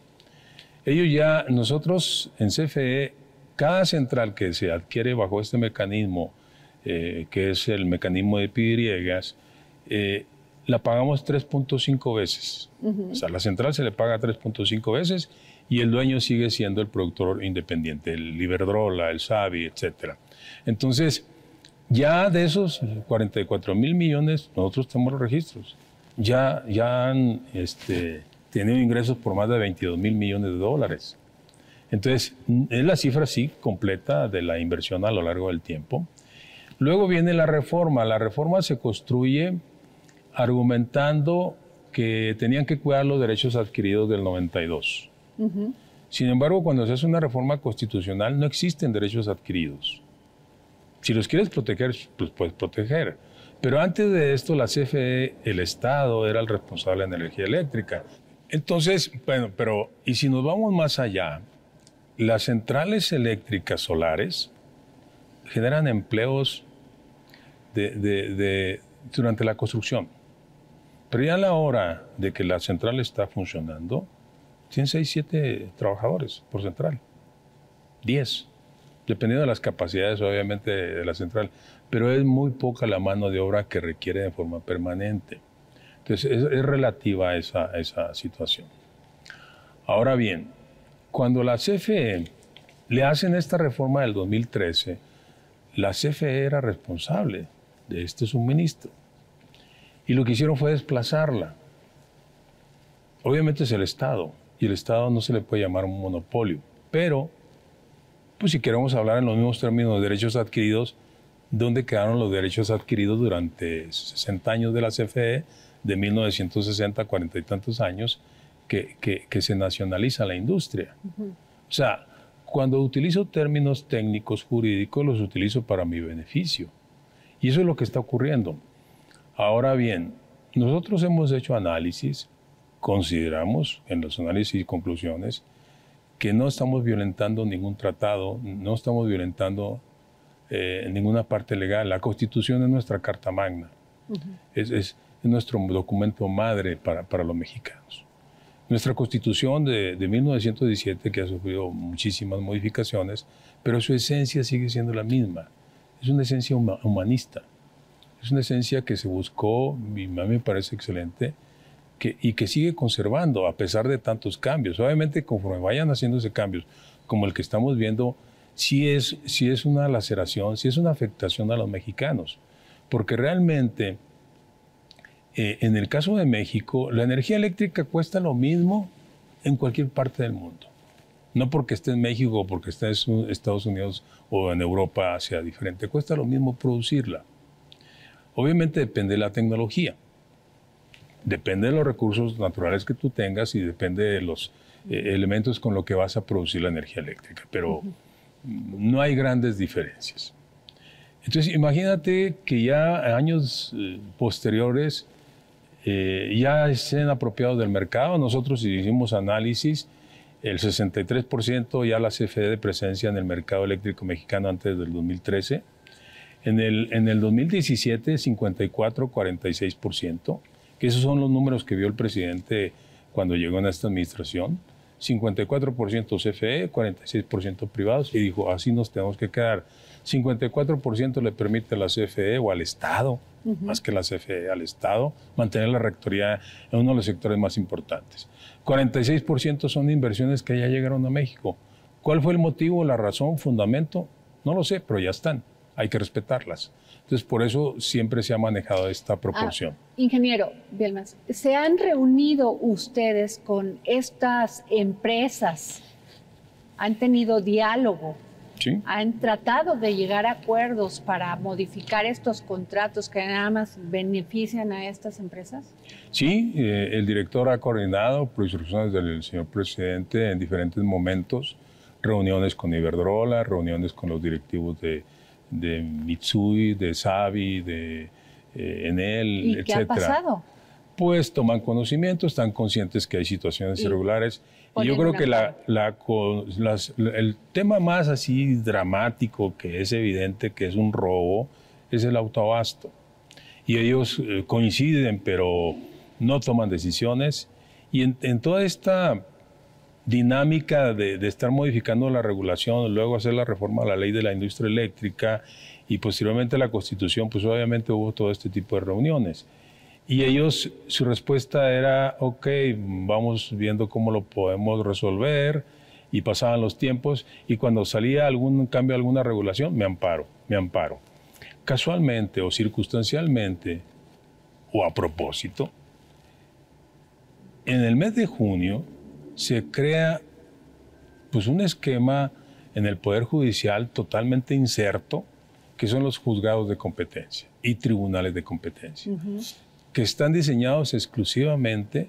Ellos ya, nosotros en CFE cada central que se adquiere bajo este mecanismo, eh, que es el mecanismo de pidriegas, eh, la pagamos 3.5 veces. O sea, la central se le paga 3.5 veces y el dueño sigue siendo el productor independiente, el Iberdrola, el Savi, etc. Entonces, ya de esos 44 mil millones, nosotros tenemos los registros. Ya, ya han este, tenido ingresos por más de 22 mil millones de dólares. Entonces, es la cifra sí completa de la inversión a lo largo del tiempo. Luego viene la reforma. La reforma se construye argumentando que tenían que cuidar los derechos adquiridos del 92. Sin embargo, cuando se hace una reforma constitucional no existen derechos adquiridos. Si los quieres proteger, pues puedes proteger. Pero antes de esto, la CFE, el Estado, era el responsable de la energía eléctrica. Entonces, bueno, pero, y si nos vamos más allá, las centrales eléctricas solares generan empleos durante la construcción. Pero ya a la hora de que la central está funcionando, tienen 6, 7 trabajadores por central. 10, dependiendo de las capacidades obviamente de la central. Pero es muy poca la mano de obra que requiere de forma permanente. Entonces es, relativa esa, esa situación. Ahora bien, cuando la CFE le hacen esta reforma del 2013, la CFE era responsable de este suministro. Y lo que hicieron fue desplazarla. Obviamente es el Estado, y el Estado no se le puede llamar un monopolio, pero, pues si queremos hablar en los mismos términos de derechos adquiridos, ¿dónde quedaron los derechos adquiridos durante 60 años de la CFE, de 1960 a 40 y tantos años, que, que, se nacionaliza la industria? O sea, cuando utilizo términos técnicos jurídicos, los utilizo para mi beneficio. Y eso es lo que está ocurriendo. Ahora bien, nosotros hemos hecho análisis, consideramos en los análisis y conclusiones que no estamos violentando ningún tratado, no estamos violentando eh, ninguna parte legal. La Constitución es nuestra Carta Magna, es, nuestro documento madre para, para, los mexicanos. Nuestra Constitución de, de 1917, que ha sufrido muchísimas modificaciones, pero su esencia sigue siendo la misma. Es una esencia humanista. Es una esencia que se buscó, y a mí me parece excelente, que, y que sigue conservando a pesar de tantos cambios. Obviamente, conforme vayan haciéndose cambios, como el que estamos viendo, sí es, sí es una laceración, sí es una afectación a los mexicanos. Porque realmente, eh, en el caso de México, la energía eléctrica cuesta lo mismo en cualquier parte del mundo. No porque esté en México o porque esté en Estados Unidos o en Europa sea diferente, cuesta lo mismo producirla. Obviamente depende de la tecnología, depende de los recursos naturales que tú tengas y depende de los eh, elementos con los que vas a producir la energía eléctrica, pero no hay grandes diferencias. Entonces imagínate que ya años eh, posteriores eh, ya estén apropiados del mercado, nosotros hicimos análisis, el 63% ya la CFE de presencia en el mercado eléctrico mexicano antes del 2013, en el, en el 2017, 54-46%, que esos son los números que vio el presidente cuando llegó en esta administración. 54% CFE, 46% privados, y dijo, así nos tenemos que quedar. 54% le permite a la CFE o al Estado, más que la CFE, al Estado, mantener la rectoría en uno de los sectores más importantes. 46% son inversiones que ya llegaron a México. ¿Cuál fue el motivo, la razón, fundamento? No lo sé, pero ya están hay que respetarlas. Entonces, por eso siempre se ha manejado esta proporción. Ah, ingeniero Bielmas, ¿se han reunido ustedes con estas empresas? ¿Han tenido diálogo? Sí. ¿Han tratado de llegar a acuerdos para modificar estos contratos que nada más benefician a estas empresas? Sí, eh, el director ha coordinado por instrucciones del señor presidente en diferentes momentos reuniones con Iberdrola, reuniones con los directivos de de Mitsui, de Savi, de eh, Enel, ¿Y qué ha pasado? Pues toman conocimiento, están conscientes que hay situaciones irregulares. Yo creo que la, el tema más así dramático, que es evidente que es un robo, es el autoabasto. Y ellos eh, coinciden, pero no toman decisiones. Y en, en toda esta dinámica de, estar modificando la regulación, luego hacer la reforma a la ley de la industria eléctrica y posteriormente la constitución, pues obviamente hubo todo este tipo de reuniones. Y ellos, su respuesta era, ok, vamos viendo cómo lo podemos resolver, y pasaban los tiempos, y cuando salía algún cambio, alguna regulación, me amparo, me amparo. Casualmente o circunstancialmente, o a propósito, en el mes de junio, se crea pues un esquema en el Poder Judicial totalmente inserto, que son los juzgados de competencia y tribunales de competencia, que están diseñados exclusivamente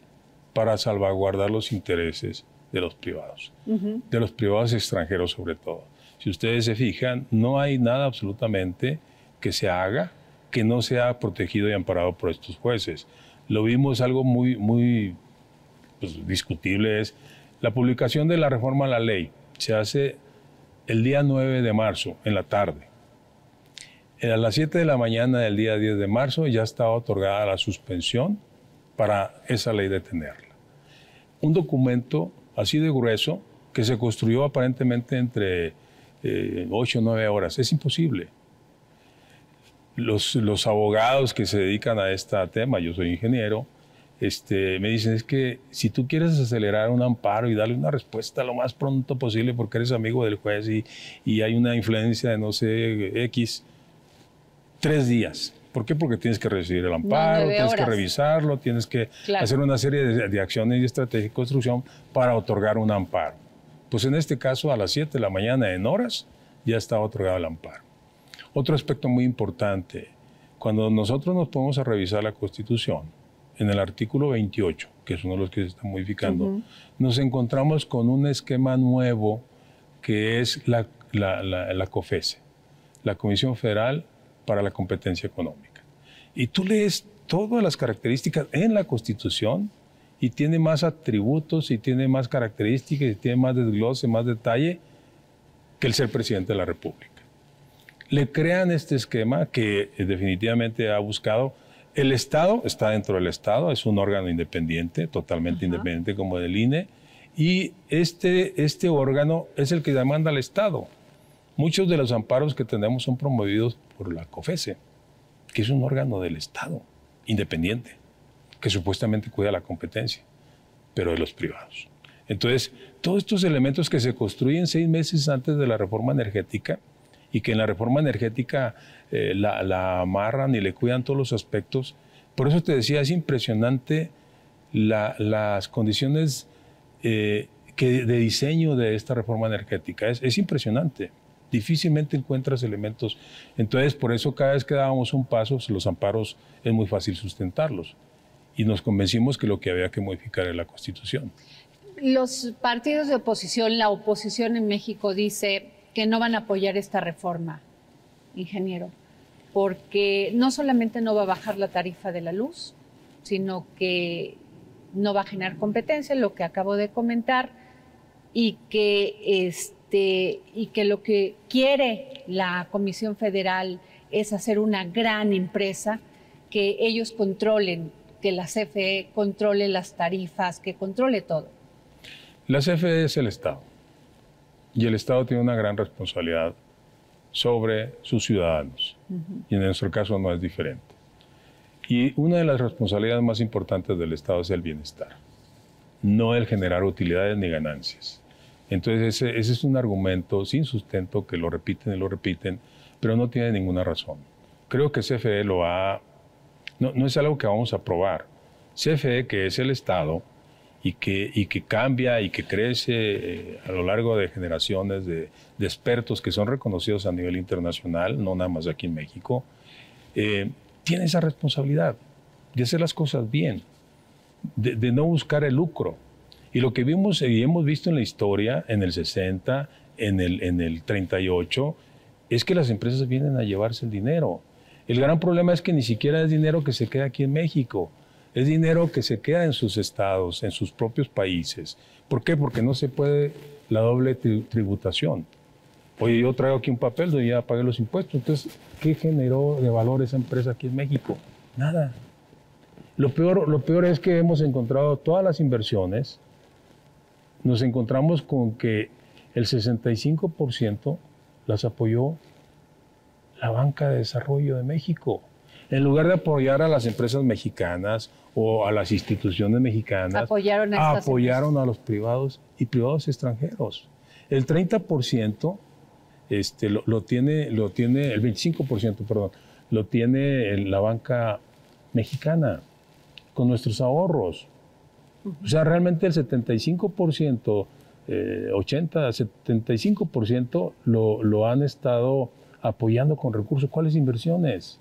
para salvaguardar los intereses de los privados, de los privados extranjeros sobre todo. Si ustedes se fijan, no hay nada absolutamente que se haga que no sea protegido y amparado por estos jueces. Lo vimos algo muy, muy pues, discutible es la publicación de la reforma a la ley. Se hace el día 9 de marzo, en la tarde. A las 7 de la mañana del día 10 de marzo ya estaba otorgada la suspensión para esa ley detenerla. Un documento así de grueso que se construyó aparentemente entre eh, ocho o nueve horas. Es imposible. Los, los, abogados que se dedican a este tema, yo soy ingeniero, este, me dicen es que si tú quieres acelerar un amparo y darle una respuesta lo más pronto posible porque eres amigo del juez y, y hay una influencia de no sé X, tres días. ¿Por qué? Porque tienes que recibir el amparo, tienes que revisarlo, tienes que hacer una serie de, de, acciones y estrategias de construcción para otorgar un amparo. Pues en este caso, a las 7 de la mañana, en horas, ya está otorgado el amparo. Otro aspecto muy importante, cuando nosotros nos ponemos a revisar la Constitución, en el artículo 28, que es uno de los que se está modificando, nos encontramos con un esquema nuevo que es la, la, la COFESE, la Comisión Federal para la competencia económica. Y tú lees todas las características en la Constitución y tiene más atributos y tiene más características y tiene más desglose, más detalle que el ser presidente de la República. Le crean este esquema que eh, definitivamente ha buscado. El Estado está dentro del Estado, es un órgano independiente, totalmente independiente como del INE, y este, este órgano es el que demanda al Estado. Muchos de los amparos que tenemos son promovidos por la COFESE, que es un órgano del Estado, independiente, que supuestamente cuida la competencia, pero de los privados. Entonces, todos estos elementos que se construyen seis meses antes de la reforma energética y que en la reforma energética eh, la, amarran y le cuidan todos los aspectos, por eso te decía, es impresionante las condiciones eh, que, de diseño de esta reforma energética, es, es impresionante difícilmente encuentras elementos. Entonces, por eso cada vez que dábamos un paso, los amparos es muy fácil sustentarlos. Y nos convencimos que lo que había que modificar era la Constitución. Los partidos de oposición, la oposición en México dice que no van a apoyar esta reforma, ingeniero, porque no solamente no va a bajar la tarifa de la luz, sino que no va a generar competencia, lo que acabo de comentar, y que este, este, y que lo que quiere la Comisión Federal es hacer una gran empresa, que ellos controlen, que la CFE controle las tarifas, que controle todo. La CFE es el Estado y el Estado tiene una gran responsabilidad sobre sus ciudadanos y en nuestro caso no es diferente. Y una de las responsabilidades más importantes del Estado es el bienestar, no el generar utilidades ni ganancias. Entonces ese, es un argumento sin sustento que lo repiten y lo repiten, pero no tiene ninguna razón. Creo que CFE lo ha... No, no es algo que vamos a probar. CFE, que es el Estado y que, y que cambia y que crece eh, a lo largo de generaciones de, expertos que son reconocidos a nivel internacional, no nada más aquí en México, eh, tiene esa responsabilidad de hacer las cosas bien, de, de no buscar el lucro. Y lo que vimos y hemos visto en la historia, en el 60, en el, en el 38, es que las empresas vienen a llevarse el dinero. El gran problema es que ni siquiera es dinero que se queda aquí en México, es dinero que se queda en sus estados, en sus propios países. ¿Por qué? Porque no se puede la doble tributación. Oye, yo traigo aquí un papel donde ya pagué los impuestos. Entonces, ¿qué generó de valor esa empresa aquí en México? Nada. Lo peor, lo peor es que hemos encontrado todas las inversiones nos encontramos con que el 65% las apoyó la banca de desarrollo de México. En lugar de apoyar a las empresas mexicanas o a las instituciones mexicanas, apoyaron a, apoyaron a los privados y privados extranjeros. El 30% este, lo, tiene, lo tiene, el 25%, perdón, lo tiene la banca mexicana con nuestros ahorros. O sea, realmente el 75%, 80, 75% lo, lo han estado apoyando con recursos. ¿Cuáles inversiones?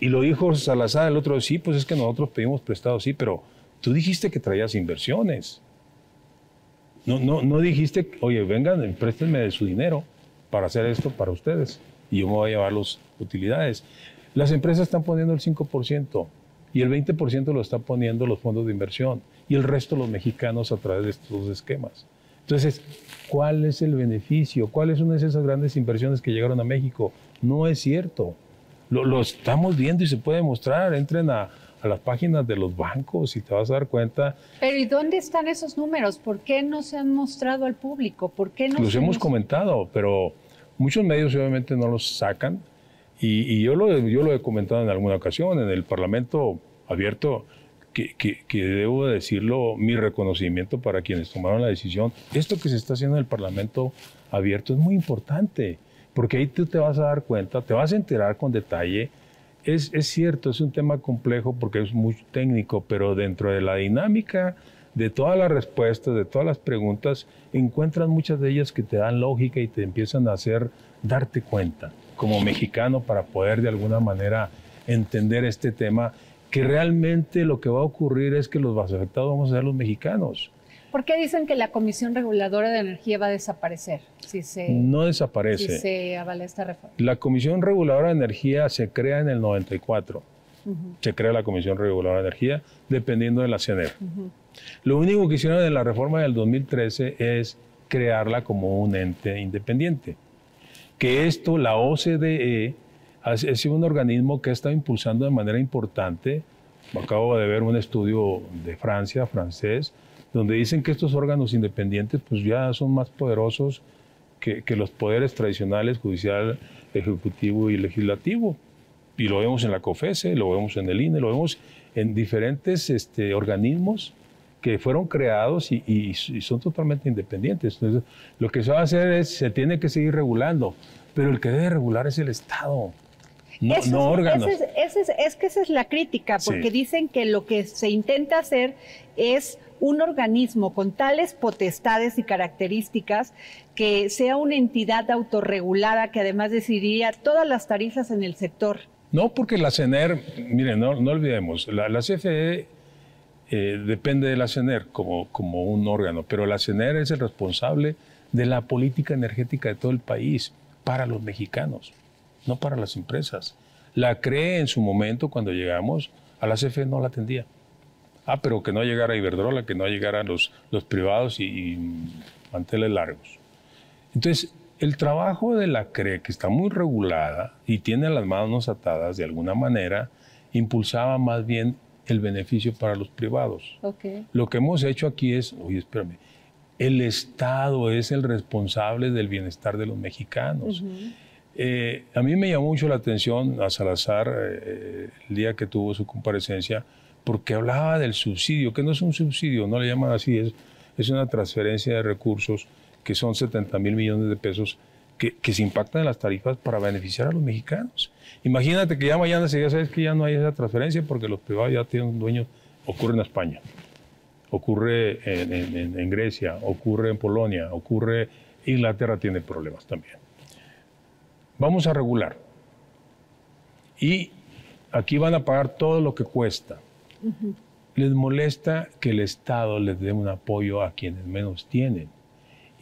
Y lo dijo Salazar el otro, sí, pues es que nosotros pedimos prestado, sí, pero tú dijiste que traías inversiones. No, no, no dijiste, oye, vengan, préstenme su dinero para hacer esto para ustedes y yo me voy a llevar las utilidades. Las empresas están poniendo el 5% y el 20% lo están poniendo los fondos de inversión y el resto los mexicanos a través de estos esquemas. Entonces, ¿cuál es el beneficio? ¿Cuáles son esas grandes inversiones que llegaron a México? No es cierto. Lo, estamos viendo y se puede mostrar. Entren a, a las páginas de los bancos y te vas a dar cuenta. Pero ¿y dónde están esos números? ¿Por qué no se han mostrado al público? ¿Por qué no los hemos comentado, pero muchos medios obviamente no los sacan. Y, y, yo, lo, yo lo he comentado en alguna ocasión, en el Parlamento abierto, que, que, que, debo decirlo, mi reconocimiento para quienes tomaron la decisión. Esto que se está haciendo en el Parlamento abierto es muy importante, porque ahí tú te vas a dar cuenta, te vas a enterar con detalle es, cierto, es un tema complejo porque es muy técnico, pero dentro de la dinámica de todas las respuestas, de todas las preguntas, encuentras muchas de ellas que te dan lógica y te empiezan a hacer darte cuenta como mexicano para poder de alguna manera entender este tema, que realmente lo que va a ocurrir es que los más afectados vamos a ser los mexicanos. ¿Por qué dicen que la Comisión Reguladora de Energía va a desaparecer? Si se, no desaparece. Si se avala esta reforma. La Comisión Reguladora de Energía se crea en el 94. Se crea la Comisión Reguladora de Energía dependiendo de la CNR. Lo único que hicieron en la reforma del 2013 es crearla como un ente independiente. Que esto, la OCDE, es un organismo que ha estado impulsando de manera importante. Acabo de ver un estudio de Francia, francés, donde dicen que estos órganos independientes pues ya son más poderosos que, los poderes tradicionales, judicial, ejecutivo y legislativo. Y lo vemos en la COFESE, lo vemos en el INE, lo vemos en diferentes este, organismos que fueron creados y, son totalmente independientes. Entonces, lo que se va a hacer es, se tiene que seguir regulando, pero el que debe regular es el Estado. No, no órganos. es, que esa es la crítica, porque dicen que lo que se intenta hacer es un organismo con tales potestades y características que sea una entidad autorregulada que además decidiría todas las tarifas en el sector. No, porque la CENER, miren, no, olvidemos, la, CFE eh, depende de la CENER como, como un órgano, pero la CENER es el responsable de la política energética de todo el país para los mexicanos, no para las empresas. La cree en su momento cuando llegamos, a la CFE no la atendía. Ah, pero que no llegara Iberdrola, que no llegaran los, los privados y, manteles largos. Entonces, el trabajo de la CRE, que está muy regulada y tiene las manos atadas de alguna manera, impulsaba más bien el beneficio para los privados. Lo que hemos hecho aquí es, oye, espérame, el Estado es el responsable del bienestar de los mexicanos. Eh, a mí me llamó mucho la atención a Salazar eh, el día que tuvo su comparecencia, porque hablaba del subsidio, que no es un subsidio, no le llaman así, es, es una transferencia de recursos que son 70 mil millones de pesos que, que, se impactan en las tarifas para beneficiar a los mexicanos. Imagínate que ya mañana se ya sabes que ya no hay esa transferencia porque los privados ya tienen un dueño, ocurre en España, ocurre en, en Grecia, ocurre en Polonia, ocurre, Inglaterra tiene problemas también. Vamos a regular. Y aquí van a pagar todo lo que cuesta les molesta que el Estado les dé un apoyo a quienes menos tienen.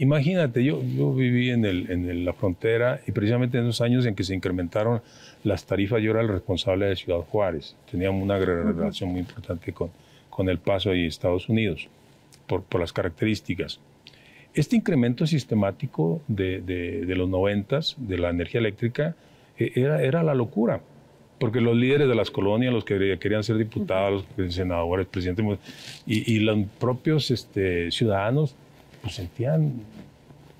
Imagínate, yo, yo viví en, el, en la frontera y precisamente en esos años en que se incrementaron las tarifas, yo era el responsable de Ciudad Juárez. Teníamos una relación muy importante con, con El Paso y Estados Unidos por, por las características. Este incremento sistemático de, de, de los noventas de la energía eléctrica eh, era, era la locura porque los líderes de las colonias, los que querían ser diputados, los senadores, presidentes, y, los propios este, ciudadanos, pues sentían,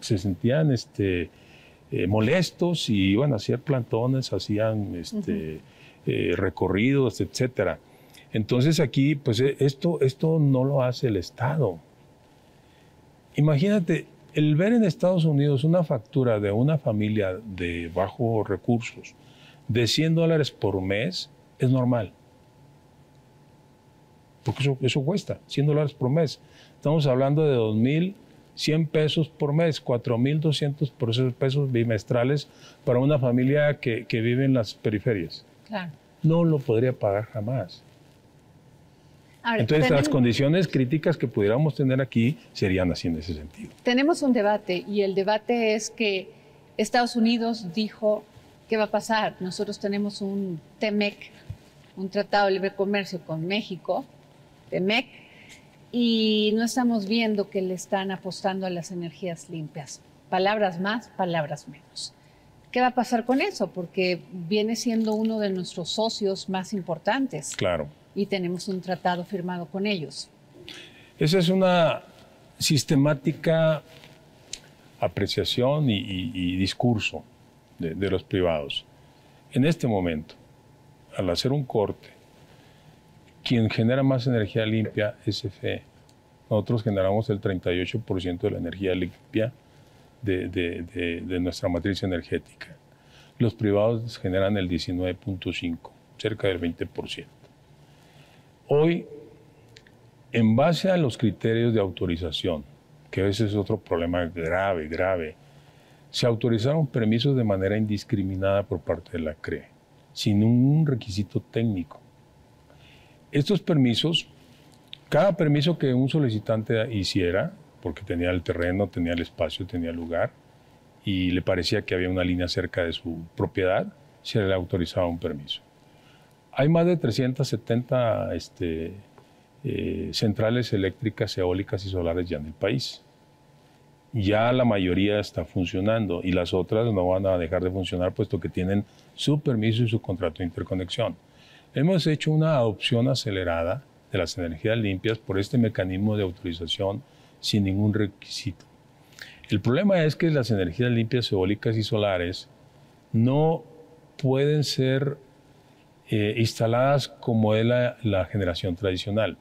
se sentían este, eh, molestos y iban a hacer plantones, hacían este, eh, recorridos, etcétera. Entonces aquí, pues e, esto, esto no lo hace el Estado. Imagínate, el ver en Estados Unidos una factura de una familia de bajos recursos, de 100 dólares por mes es normal. Porque eso, eso cuesta, 100 dólares por mes. Estamos hablando de 2.100 pesos por mes, 4.200 pesos bimestrales para una familia que, que vive en las periferias. Claro. No lo podría pagar jamás. Entonces, las condiciones críticas que pudiéramos tener aquí serían así en ese sentido. Tenemos un debate y el debate es que Estados Unidos dijo ¿qué va a pasar? Nosotros tenemos un TEMEC, un Tratado de Libre Comercio con México, TEMEC, y no estamos viendo que le están apostando a las energías limpias. Palabras más, palabras menos. ¿Qué va a pasar con eso? Porque viene siendo uno de nuestros socios más importantes. Claro. y tenemos un tratado firmado con ellos. Esa es una sistemática apreciación y, discurso de, de los privados. En este momento, al hacer un corte, quien genera más energía limpia es FE. Nosotros generamos el 38% de la energía limpia de, de, nuestra matriz energética. Los privados generan el 19.5%, cerca del 20%. Hoy, en base a los criterios de autorización, que ese es otro problema grave, grave, se autorizaron permisos de manera indiscriminada por parte de la CRE, sin ningún requisito técnico. Estos permisos, cada permiso que un solicitante hiciera, porque tenía el terreno, tenía el espacio, tenía el lugar, y le parecía que había una línea cerca de su propiedad, se le autorizaba un permiso. Hay más de 370 este, eh, centrales eléctricas, eólicas y solares ya en el país. Ya la mayoría está funcionando y las otras no van a dejar de funcionar puesto que tienen su permiso y su contrato de interconexión. Hemos hecho una adopción acelerada de las energías limpias por este mecanismo de autorización sin ningún requisito. El problema es que las energías limpias eólicas y solares no pueden ser eh, instaladas como es la, generación tradicional.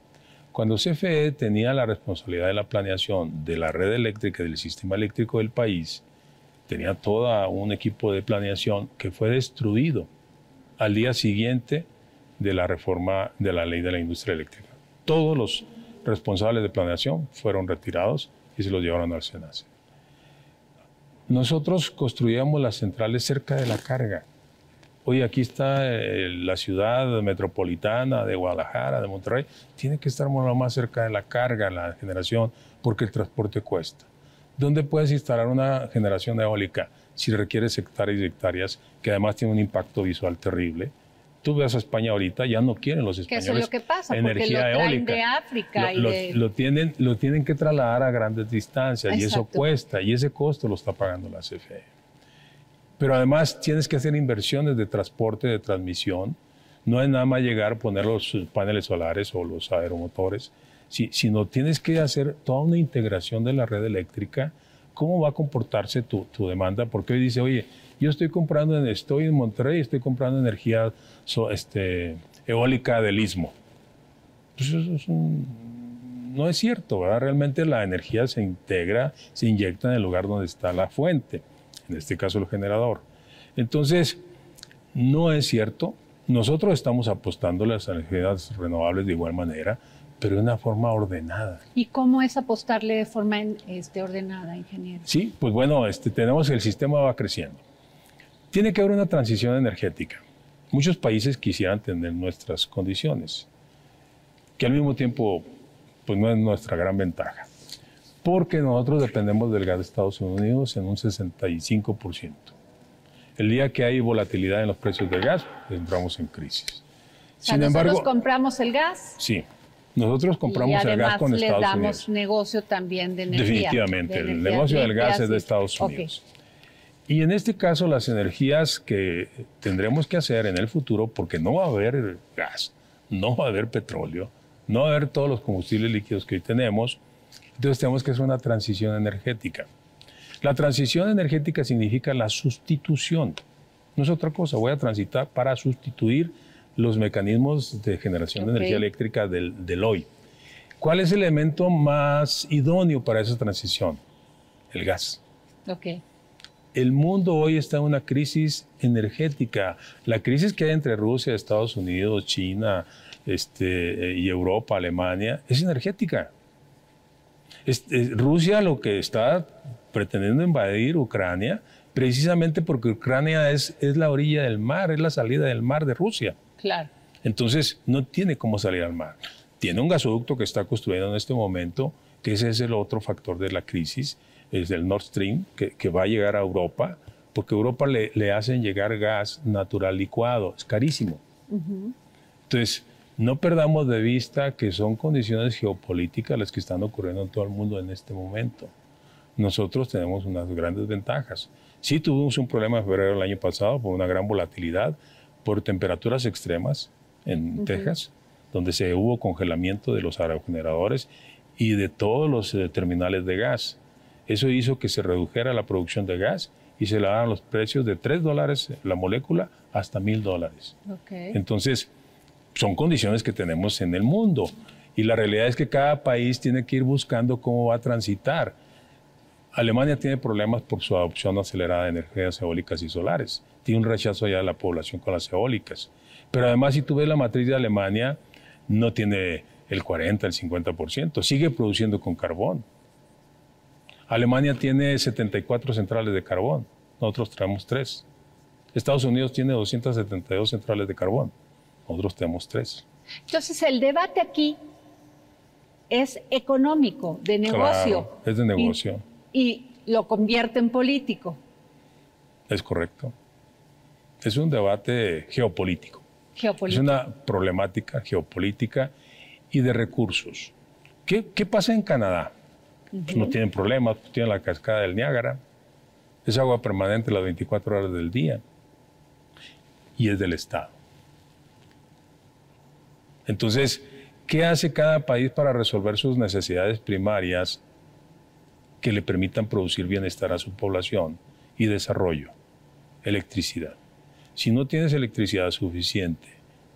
Cuando CFE tenía la responsabilidad de la planeación de la red eléctrica y del sistema eléctrico del país, tenía todo un equipo de planeación que fue destruido al día siguiente de la reforma de la ley de la industria eléctrica. Todos los responsables de planeación fueron retirados y se los llevaron al SENACE. Nosotros construíamos las centrales cerca de la carga. Hoy aquí está eh, la ciudad metropolitana de Guadalajara, de Monterrey, tiene que estar más cerca de la carga, la generación, porque el transporte cuesta. ¿Dónde puedes instalar una generación eólica si requieres hectáreas y hectáreas, que además tiene un impacto visual terrible? Tú ves a España ahorita, ya no quieren los españoles. ¿Qué es lo que pasa? Energía porque lo eólica. de África. Lo, y de... lo, tienen, lo tienen que trasladar a grandes distancias y eso cuesta y ese costo lo está pagando la CFE. Pero además tienes que hacer inversiones de transporte, de transmisión. No es nada más llegar, poner los paneles solares o los aeromotores, sino tienes que hacer toda una integración de la red eléctrica. ¿Cómo va a comportarse tu, tu demanda? Porque hoy dice, oye, yo estoy comprando, en, estoy en Monterrey, estoy comprando energía este, eólica del istmo. Pues eso no es cierto, ¿verdad? Realmente la energía se integra, se inyecta en el lugar donde está la fuente, en este caso el generador. Entonces, no es cierto. Nosotros estamos apostando a las energías renovables de igual manera, pero de una forma ordenada. ¿Y cómo es apostarle de forma este, ordenada, ingeniero? Sí, pues bueno, este, tenemos el sistema va creciendo. Tiene que haber una transición energética. Muchos países quisieran tener nuestras condiciones, que al mismo tiempo pues no es nuestra gran ventaja, porque nosotros dependemos del gas de Estados Unidos en un 65%. El día que hay volatilidad en los precios del gas, entramos en crisis. Sin embargo, nosotros compramos el gas. Sí, nosotros compramos el gas con Estados Unidos. Y damos negocio también de energía. Definitivamente, el negocio del gas es de Estados Unidos. Y en este caso las energías que tendremos que hacer en el futuro, porque no va a haber gas, no va a haber petróleo, no va a haber todos los combustibles líquidos que hoy tenemos, entonces tenemos que hacer una transición energética. La transición energética significa la sustitución, no es otra cosa, voy a transitar para sustituir los mecanismos de generación de energía eléctrica del, del hoy. ¿Cuál es el elemento más idóneo para esa transición? El gas. Okay el mundo hoy está en una crisis energética. La crisis que hay entre Rusia, Estados Unidos, China este, y Europa, Alemania, es energética. Rusia lo que está pretendiendo invadir Ucrania, precisamente porque Ucrania es, es la orilla del mar, es la salida del mar de Rusia. Claro. Entonces, no tiene cómo salir al mar. Tiene un gasoducto que está construyendo en este momento, que ese es el otro factor de la crisis, es del Nord Stream, que, va a llegar a Europa, porque a Europa le, le, hacen llegar gas natural licuado, es carísimo. Entonces, no perdamos de vista que son condiciones geopolíticas las que están ocurriendo en todo el mundo en este momento. Nosotros tenemos unas grandes ventajas. Sí tuvimos un problema en febrero del año pasado por una gran volatilidad, por temperaturas extremas en Texas, donde se hubo congelamiento de los aerogeneradores y de todos los eh, terminales de gas. Eso hizo que se redujera la producción de gas y se le daban los precios de 3 dólares la molécula hasta 1000 dólares. Entonces, son condiciones que tenemos en el mundo. Y la realidad es que cada país tiene que ir buscando cómo va a transitar. Alemania tiene problemas por su adopción acelerada de energías eólicas y solares. Tiene un rechazo ya de la población con las eólicas. Pero además, si tú ves la matriz de Alemania, no tiene el 40, el 50%. Sigue produciendo con carbón. Alemania tiene 74 centrales de carbón. Nosotros traemos 3. Estados Unidos tiene 272 centrales de carbón. Nosotros tenemos 3. Entonces, el debate aquí es económico, de negocio. es de negocio. Y, lo convierte en político. Es correcto. Es un debate geopolítico. Geopolítico. Es una problemática geopolítica y de recursos. ¿Qué, pasa en Canadá? Pues no tienen problemas, pues tienen la cascada del Niágara. Es agua permanente las 24 horas del día. Y es del Estado. Entonces, ¿Qué hace cada país para resolver sus necesidades primarias que le permitan producir bienestar a su población y desarrollo? Electricidad. Si no tienes electricidad suficiente,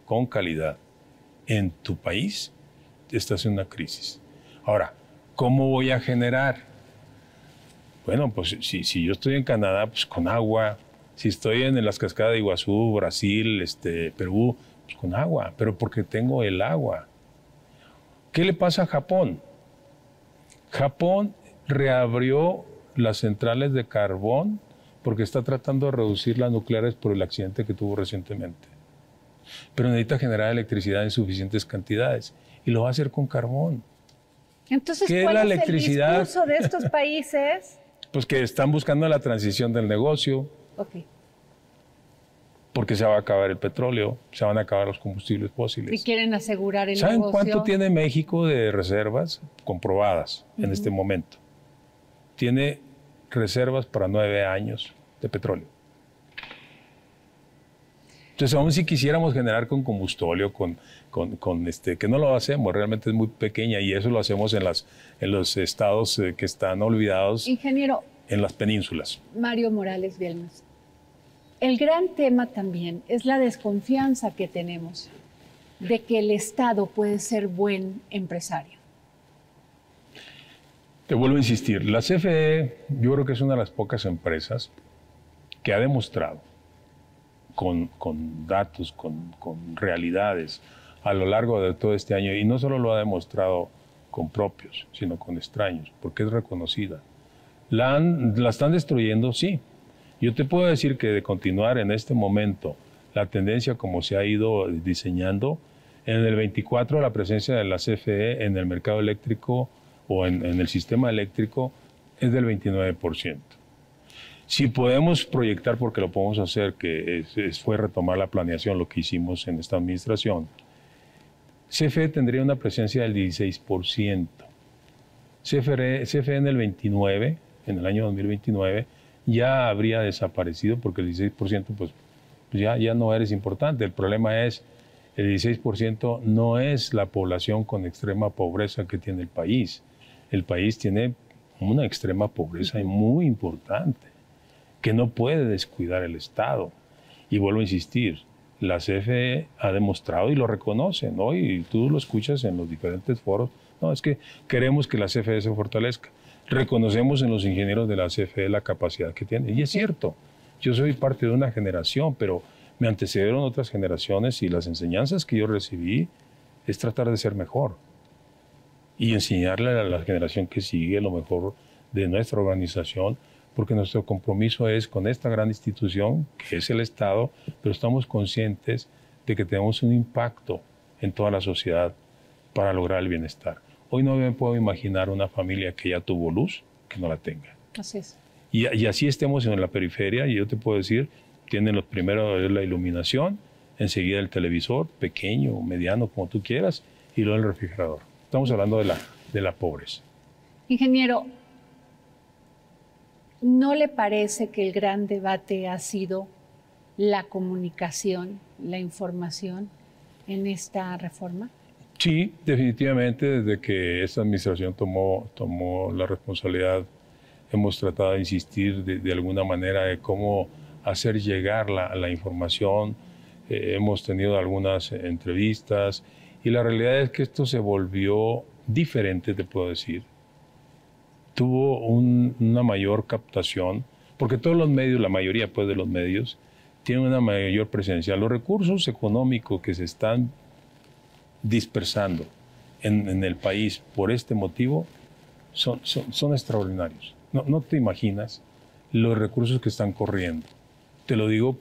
con calidad, en tu país, estás en una crisis. Ahora, ¿cómo voy a generar? Bueno, pues si, yo estoy en Canadá, pues con agua. Si estoy en las cascadas de Iguazú, Brasil, este, Perú, pues con agua, pero porque tengo el agua. ¿Qué le pasa a Japón? Japón reabrió las centrales de carbón porque está tratando de reducir las nucleares por el accidente que tuvo recientemente. Pero necesita generar electricidad en suficientes cantidades y lo va a hacer con carbón. Entonces, ¿cuál es, la electricidad? el discurso de estos países? pues que están buscando la transición del negocio. Okay porque se va a acabar el petróleo, se van a acabar los combustibles fósiles. Y quieren asegurar el ¿Saben cuánto tiene México de reservas comprobadas en este momento? Tiene reservas para nueve años de petróleo. Entonces, aún si quisiéramos generar con combustóleo, con, con, este, que no lo hacemos, realmente es muy pequeña y eso lo hacemos en, las, en los estados eh, que están olvidados. Ingeniero. En las penínsulas. Mario Morales Bielmas. El gran tema también es la desconfianza que tenemos de que el Estado puede ser buen empresario. Te vuelvo a insistir, la CFE yo creo que es una de las pocas empresas que ha demostrado con, datos, con, realidades a lo largo de todo este año, y no solo lo ha demostrado con propios, sino con extraños, porque es reconocida. La, están destruyendo, sí, yo te puedo decir que de continuar en este momento la tendencia como se ha ido diseñando, en el 24 la presencia de la CFE en el mercado eléctrico o en, el sistema eléctrico es del 29%. Si podemos proyectar, porque lo podemos hacer, que fue retomar la planeación, lo que hicimos en esta administración, CFE tendría una presencia del 16%. CFE, CFE en el 29, en el año 2029, ya habría desaparecido porque el 16% pues, pues, ya, ya no eres importante. El problema es, el 16% no es la población con extrema pobreza que tiene el país. El país tiene una extrema pobreza muy importante que no puede descuidar el Estado. Y vuelvo a insistir, la CFE ha demostrado y lo reconoce, ¿no? Y tú lo escuchas en los diferentes foros. No, es que queremos que la CFE se fortalezca reconocemos en los ingenieros de la CFE la capacidad que tienen. Y es cierto, yo soy parte de una generación, pero me antecedieron otras generaciones y las enseñanzas que yo recibí es tratar de ser mejor y enseñarle a la generación que sigue lo mejor de nuestra organización, porque nuestro compromiso es con esta gran institución que es el Estado, pero estamos conscientes de que tenemos un impacto en toda la sociedad para lograr el bienestar. Hoy no me puedo imaginar una familia que ya tuvo luz que no la tenga. Así es. Y, así estemos en la periferia, y yo te puedo decir, tienen los primeros la iluminación, enseguida el televisor, pequeño, mediano, como tú quieras, y luego el refrigerador. Estamos hablando de la, de la pobreza. Ingeniero, ¿no le parece que el gran debate ha sido la comunicación, la información en esta reforma? Sí, definitivamente desde que esta administración tomó, tomó la responsabilidad, hemos tratado de insistir de, alguna manera de cómo hacer llegar la, la información. Eh, hemos tenido algunas entrevistas y la realidad es que esto se volvió diferente, te puedo decir. Tuvo una mayor captación, porque todos los medios, la mayoría pues, de los medios, tienen una mayor presencia. Los recursos económicos que se están dispersando en, el país por este motivo son, extraordinarios. No, no, te imaginas los recursos que están corriendo. Te lo digo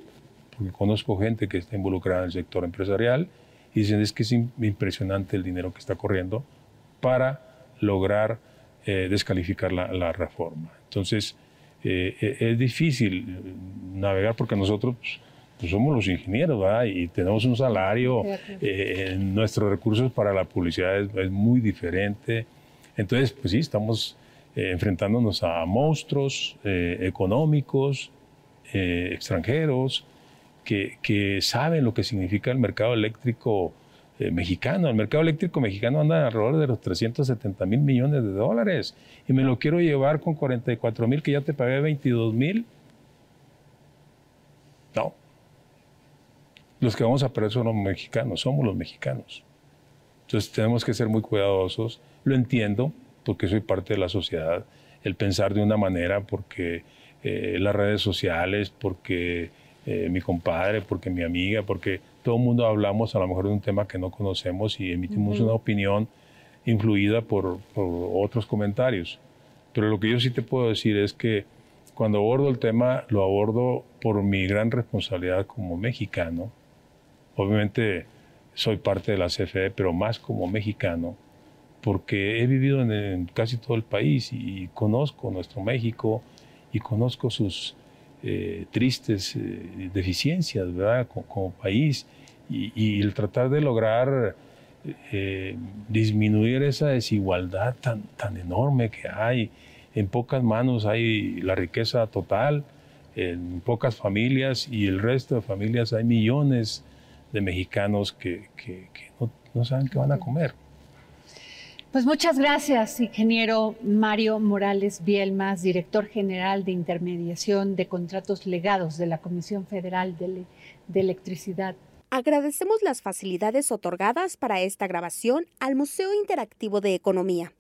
porque conozco gente que está involucrada en el sector empresarial y dicen es que es impresionante el dinero que está corriendo para lograr eh, descalificar la, reforma. Entonces, eh, eh, es difícil navegar porque nosotros pues, somos los ingenieros ¿verdad? y tenemos un salario, nuestros recursos para la publicidad es, muy diferente. Entonces, pues sí, estamos enfrentándonos a monstruos económicos, extranjeros, que, que, saben lo que significa el mercado eléctrico eh, mexicano. El mercado eléctrico mexicano anda alrededor de los 370 mil millones de dólares y me lo quiero llevar con 44 mil que ya te pagué 22 mil. No. Los que vamos a perder son los mexicanos, somos los mexicanos. Entonces tenemos que ser muy cuidadosos. Lo entiendo porque soy parte de la sociedad. El pensar de una manera porque eh, las redes sociales, porque eh, mi compadre, porque mi amiga, porque todo el mundo hablamos a lo mejor de un tema que no conocemos y emitimos una opinión influida por, otros comentarios. Pero lo que yo sí te puedo decir es que cuando abordo el tema, lo abordo por mi gran responsabilidad como mexicano. Obviamente soy parte de la CFE, pero más como mexicano, porque he vivido en, casi todo el país y, conozco nuestro México y conozco sus eh, tristes eh, deficiencias, ¿verdad? Como, país y, el tratar de lograr eh, disminuir esa desigualdad tan, tan enorme que hay. En pocas manos hay la riqueza total, en pocas familias y el resto de familias hay millones de mexicanos que, que, no, no saben qué van a comer. Pues muchas gracias, ingeniero Mario Morales Bielmas, director general de intermediación de contratos legados de la Comisión Federal de, Electricidad. Agradecemos las facilidades otorgadas para esta grabación al Museo Interactivo de Economía.